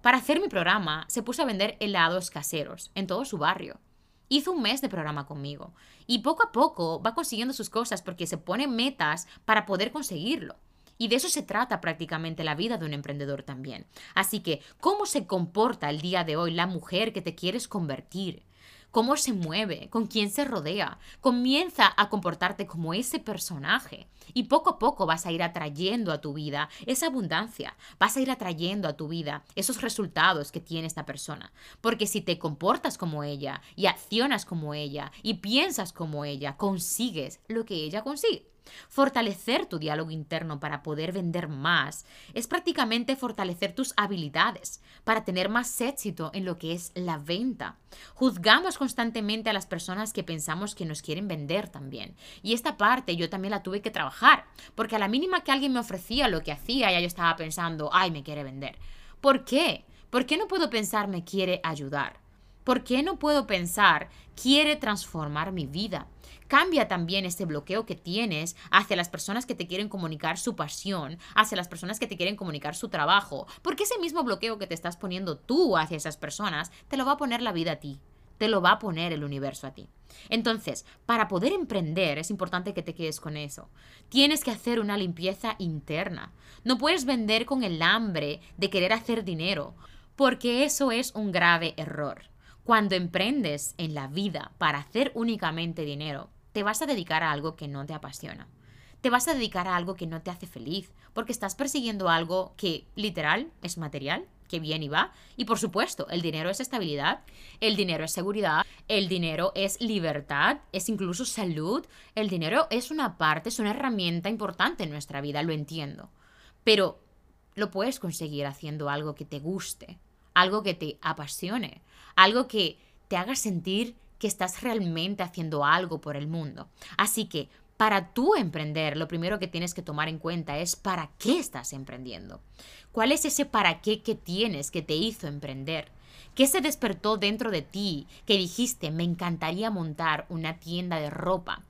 Para hacer mi programa se puso a vender helados caseros en todo su barrio. Hizo un mes de programa conmigo y poco a poco va consiguiendo sus cosas porque se pone metas para poder conseguirlo. Y de eso se trata prácticamente la vida de un emprendedor también. Así que, ¿cómo se comporta el día de hoy la mujer que te quieres convertir? cómo se mueve, con quién se rodea. Comienza a comportarte como ese personaje y poco a poco vas a ir atrayendo a tu vida esa abundancia, vas a ir atrayendo a tu vida esos resultados que tiene esta persona. Porque si te comportas como ella y accionas como ella y piensas como ella, consigues lo que ella consigue. Fortalecer tu diálogo interno para poder vender más es prácticamente fortalecer tus habilidades para tener más éxito en lo que es la venta. Juzgamos constantemente a las personas que pensamos que nos quieren vender también. Y esta parte yo también la tuve que trabajar, porque a la mínima que alguien me ofrecía lo que hacía, ya yo estaba pensando, ay, me quiere vender. ¿Por qué? ¿Por qué no puedo pensar me quiere ayudar? ¿Por qué no puedo pensar quiere transformar mi vida? Cambia también ese bloqueo que tienes hacia las personas que te quieren comunicar su pasión, hacia las personas que te quieren comunicar su trabajo, porque ese mismo bloqueo que te estás poniendo tú hacia esas personas, te lo va a poner la vida a ti, te lo va a poner el universo a ti. Entonces, para poder emprender es importante que te quedes con eso. Tienes que hacer una limpieza interna. No puedes vender con el hambre de querer hacer dinero, porque eso es un grave error. Cuando emprendes en la vida para hacer únicamente dinero, te vas a dedicar a algo que no te apasiona. Te vas a dedicar a algo que no te hace feliz, porque estás persiguiendo algo que literal es material, que viene y va. Y por supuesto, el dinero es estabilidad, el dinero es seguridad, el dinero es libertad, es incluso salud. El dinero es una parte, es una herramienta importante en nuestra vida, lo entiendo. Pero lo puedes conseguir haciendo algo que te guste, algo que te apasione, algo que te haga sentir que estás realmente haciendo algo por el mundo. Así que para tú emprender, lo primero que tienes que tomar en cuenta es para qué estás emprendiendo. ¿Cuál es ese para qué que tienes que te hizo emprender? ¿Qué se despertó dentro de ti que dijiste, me encantaría montar una tienda de ropa?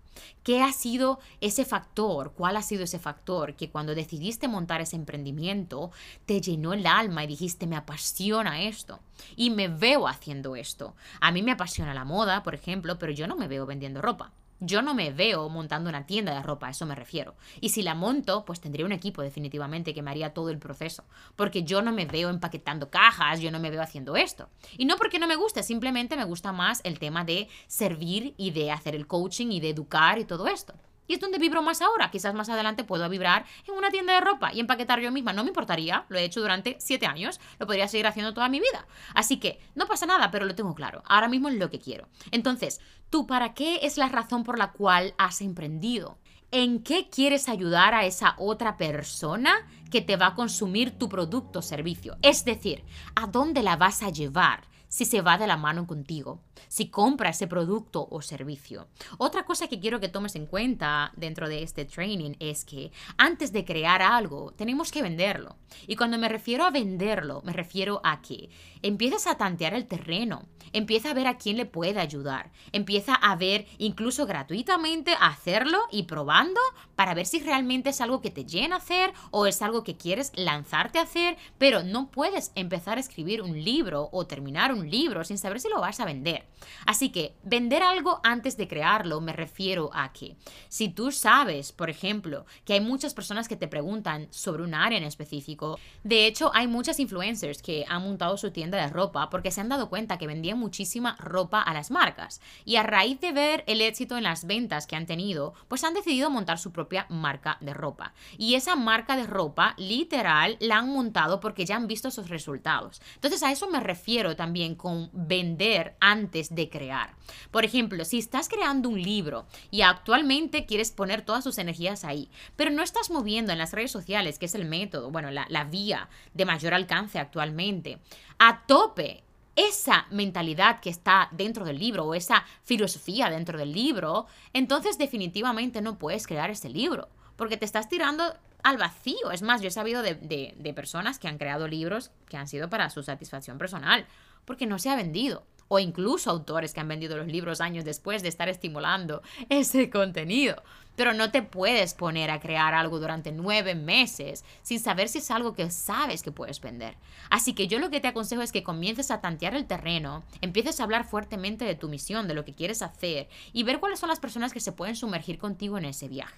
¿Qué ha sido ese factor? ¿Cuál ha sido ese factor que cuando decidiste montar ese emprendimiento te llenó el alma y dijiste, me apasiona esto y me veo haciendo esto? A mí me apasiona la moda, por ejemplo, pero yo no me veo vendiendo ropa. Yo no me veo montando una tienda de ropa, a eso me refiero. Y si la monto, pues tendría un equipo definitivamente que me haría todo el proceso. Porque yo no me veo empaquetando cajas, yo no me veo haciendo esto. Y no porque no me guste, simplemente me gusta más el tema de servir y de hacer el coaching y de educar y todo esto. Y es donde vibro más ahora. Quizás más adelante puedo vibrar en una tienda de ropa y empaquetar yo misma. No me importaría. Lo he hecho durante siete años. Lo podría seguir haciendo toda mi vida. Así que no pasa nada, pero lo tengo claro. Ahora mismo es lo que quiero. Entonces, ¿tú para qué es la razón por la cual has emprendido? ¿En qué quieres ayudar a esa otra persona que te va a consumir tu producto o servicio? Es decir, ¿a dónde la vas a llevar? si se va de la mano contigo, si compra ese producto o servicio. Otra cosa que quiero que tomes en cuenta dentro de este training es que antes de crear algo, tenemos que venderlo. Y cuando me refiero a venderlo, me refiero a que empiezas a tantear el terreno, empieza a ver a quién le puede ayudar, empieza a ver incluso gratuitamente hacerlo y probando para ver si realmente es algo que te llena hacer o es algo que quieres lanzarte a hacer, pero no puedes empezar a escribir un libro o terminar un libro sin saber si lo vas a vender. Así que vender algo antes de crearlo me refiero a que si tú sabes, por ejemplo, que hay muchas personas que te preguntan sobre un área en específico, de hecho hay muchas influencers que han montado su tienda de ropa porque se han dado cuenta que vendían muchísima ropa a las marcas y a raíz de ver el éxito en las ventas que han tenido, pues han decidido montar su propia marca de ropa. Y esa marca de ropa literal la han montado porque ya han visto sus resultados. Entonces a eso me refiero también con vender antes de crear. Por ejemplo, si estás creando un libro y actualmente quieres poner todas tus energías ahí, pero no estás moviendo en las redes sociales, que es el método, bueno, la, vía de mayor alcance actualmente, a tope esa mentalidad que está dentro del libro o esa filosofía dentro del libro, entonces definitivamente no puedes crear ese libro, porque te estás tirando al vacío. Es más, yo he sabido de, personas que han creado libros que han sido para su satisfacción personal, porque no se ha vendido o incluso autores que han vendido los libros años después de estar estimulando ese contenido. Pero no te puedes poner a crear algo durante nueve meses sin saber si es algo que sabes que puedes vender. Así que yo lo que te aconsejo es que comiences a tantear el terreno, empieces a hablar fuertemente de tu misión, de lo que quieres hacer y ver cuáles son las personas que se pueden sumergir contigo en ese viaje.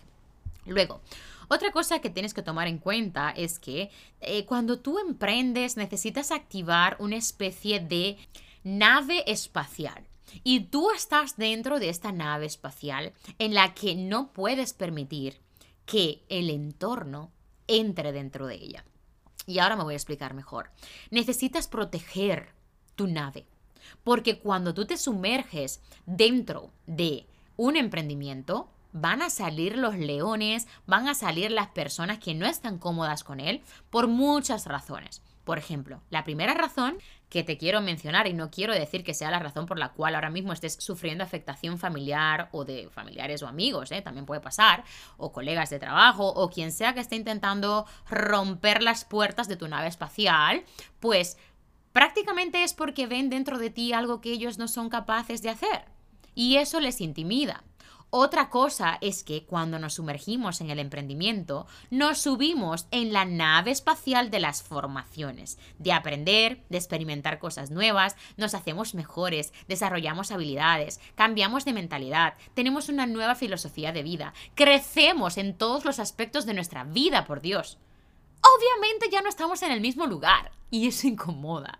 Luego, otra cosa que tienes que tomar en cuenta es que eh, cuando tú emprendes necesitas activar una especie de nave espacial. Y tú estás dentro de esta nave espacial en la que no puedes permitir que el entorno entre dentro de ella. Y ahora me voy a explicar mejor. Necesitas proteger tu nave. Porque cuando tú te sumerges dentro de un emprendimiento, van a salir los leones, van a salir las personas que no están cómodas con él por muchas razones. Por ejemplo, la primera razón que te quiero mencionar, y no quiero decir que sea la razón por la cual ahora mismo estés sufriendo afectación familiar o de familiares o amigos, ¿eh? también puede pasar, o colegas de trabajo, o quien sea que esté intentando romper las puertas de tu nave espacial, pues prácticamente es porque ven dentro de ti algo que ellos no son capaces de hacer. Y eso les intimida. Otra cosa es que cuando nos sumergimos en el emprendimiento, nos subimos en la nave espacial de las formaciones, de aprender, de experimentar cosas nuevas, nos hacemos mejores, desarrollamos habilidades, cambiamos de mentalidad, tenemos una nueva filosofía de vida, crecemos en todos los aspectos de nuestra vida, por Dios. Obviamente ya no estamos en el mismo lugar y eso incomoda.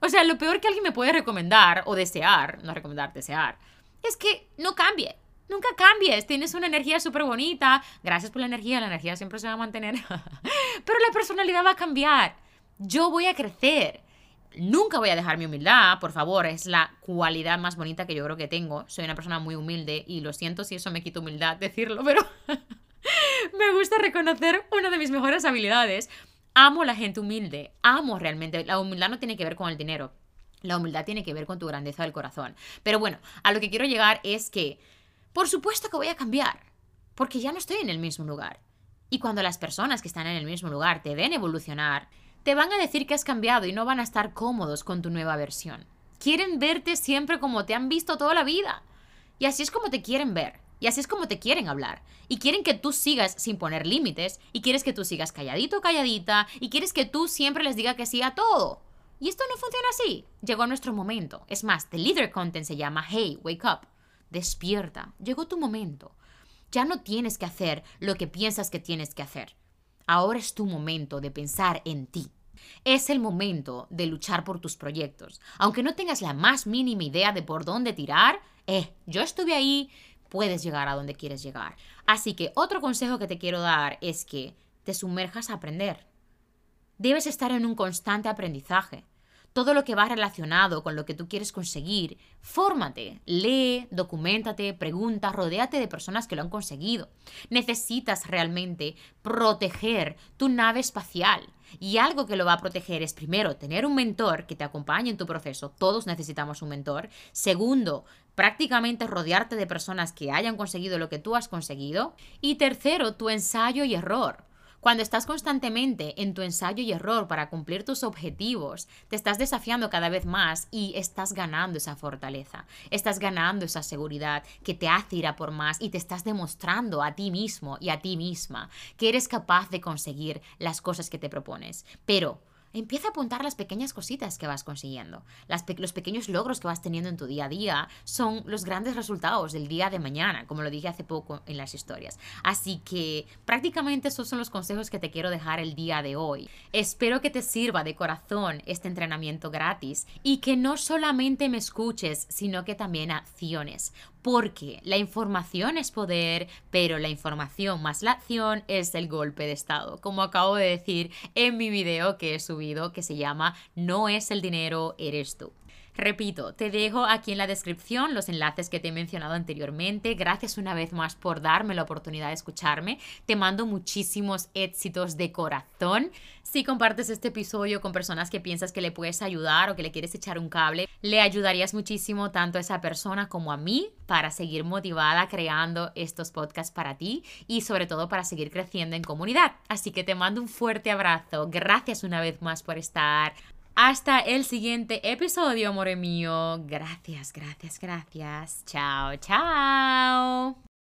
O sea, lo peor que alguien me puede recomendar o desear, no recomendar, desear, es que no cambie Nunca cambies, tienes una energía súper bonita. Gracias por la energía, la energía siempre se va a mantener. [LAUGHS] Pero la personalidad va a cambiar. Yo voy a crecer. Nunca voy a dejar mi humildad, por favor, es la cualidad más bonita que yo creo que tengo. Soy una persona muy humilde y lo siento si eso me quita humildad decirlo, pero [LAUGHS] me gusta reconocer una de mis mejores habilidades. Amo la gente humilde, amo realmente. La humildad no tiene que ver con el dinero, la humildad tiene que ver con tu grandeza del corazón. Pero bueno, a lo que quiero llegar es que por supuesto que voy a cambiar, porque ya no estoy en el mismo lugar. Y cuando las personas que están en el mismo lugar te ven evolucionar, te van a decir que has cambiado y no van a estar cómodos con tu nueva versión. Quieren verte siempre como te han visto toda la vida. Y así es como te quieren ver. Y así es como te quieren hablar. Y quieren que tú sigas sin poner límites. Y quieres que tú sigas calladito, calladita. Y quieres que tú siempre les diga que sí a todo. Y esto no funciona así. Llegó nuestro momento. Es más, the leader content se llama Hey, wake up despierta, llegó tu momento. Ya no tienes que hacer lo que piensas que tienes que hacer. Ahora es tu momento de pensar en ti. Es el momento de luchar por tus proyectos. Aunque no tengas la más mínima idea de por dónde tirar, eh, yo estuve ahí, puedes llegar a donde quieres llegar. Así que otro consejo que te quiero dar es que te sumerjas a aprender. Debes estar en un constante aprendizaje. Todo lo que va relacionado con lo que tú quieres conseguir, fórmate, lee, documentate, pregunta, rodéate de personas que lo han conseguido. Necesitas realmente proteger tu nave espacial. Y algo que lo va a proteger es primero tener un mentor que te acompañe en tu proceso. Todos necesitamos un mentor. Segundo, prácticamente rodearte de personas que hayan conseguido lo que tú has conseguido. Y tercero, tu ensayo y error. Cuando estás constantemente en tu ensayo y error para cumplir tus objetivos, te estás desafiando cada vez más y estás ganando esa fortaleza, estás ganando esa seguridad que te hace ir a por más y te estás demostrando a ti mismo y a ti misma que eres capaz de conseguir las cosas que te propones. Pero Empieza a apuntar las pequeñas cositas que vas consiguiendo. los pequeños logros que vas teniendo en tu día a día son los grandes resultados del día de mañana, como lo dije hace poco en las historias. Así que prácticamente esos son los consejos que te quiero dejar el día de hoy. Espero que te sirva de corazón este entrenamiento gratis y que no solamente me escuches, sino que también acciones porque la información es poder, pero la información más la acción es el golpe de estado, como acabo de decir en mi video que he subido que se llama No es el dinero, eres tú. Repito, te dejo aquí en la descripción los enlaces que te he mencionado anteriormente. Gracias una vez más por darme la oportunidad de escucharme. Te mando muchísimos éxitos de corazón. Si compartes este episodio con personas que piensas que le puedes ayudar o que le quieres echar un cable, le ayudarías muchísimo tanto a esa persona como a mí para seguir motivada creando estos podcasts para ti y sobre todo para seguir creciendo en comunidad. Así que te mando un fuerte abrazo. Gracias una vez más por estar hasta el siguiente episodio, amor mío. Gracias, gracias, gracias. Chao, chao.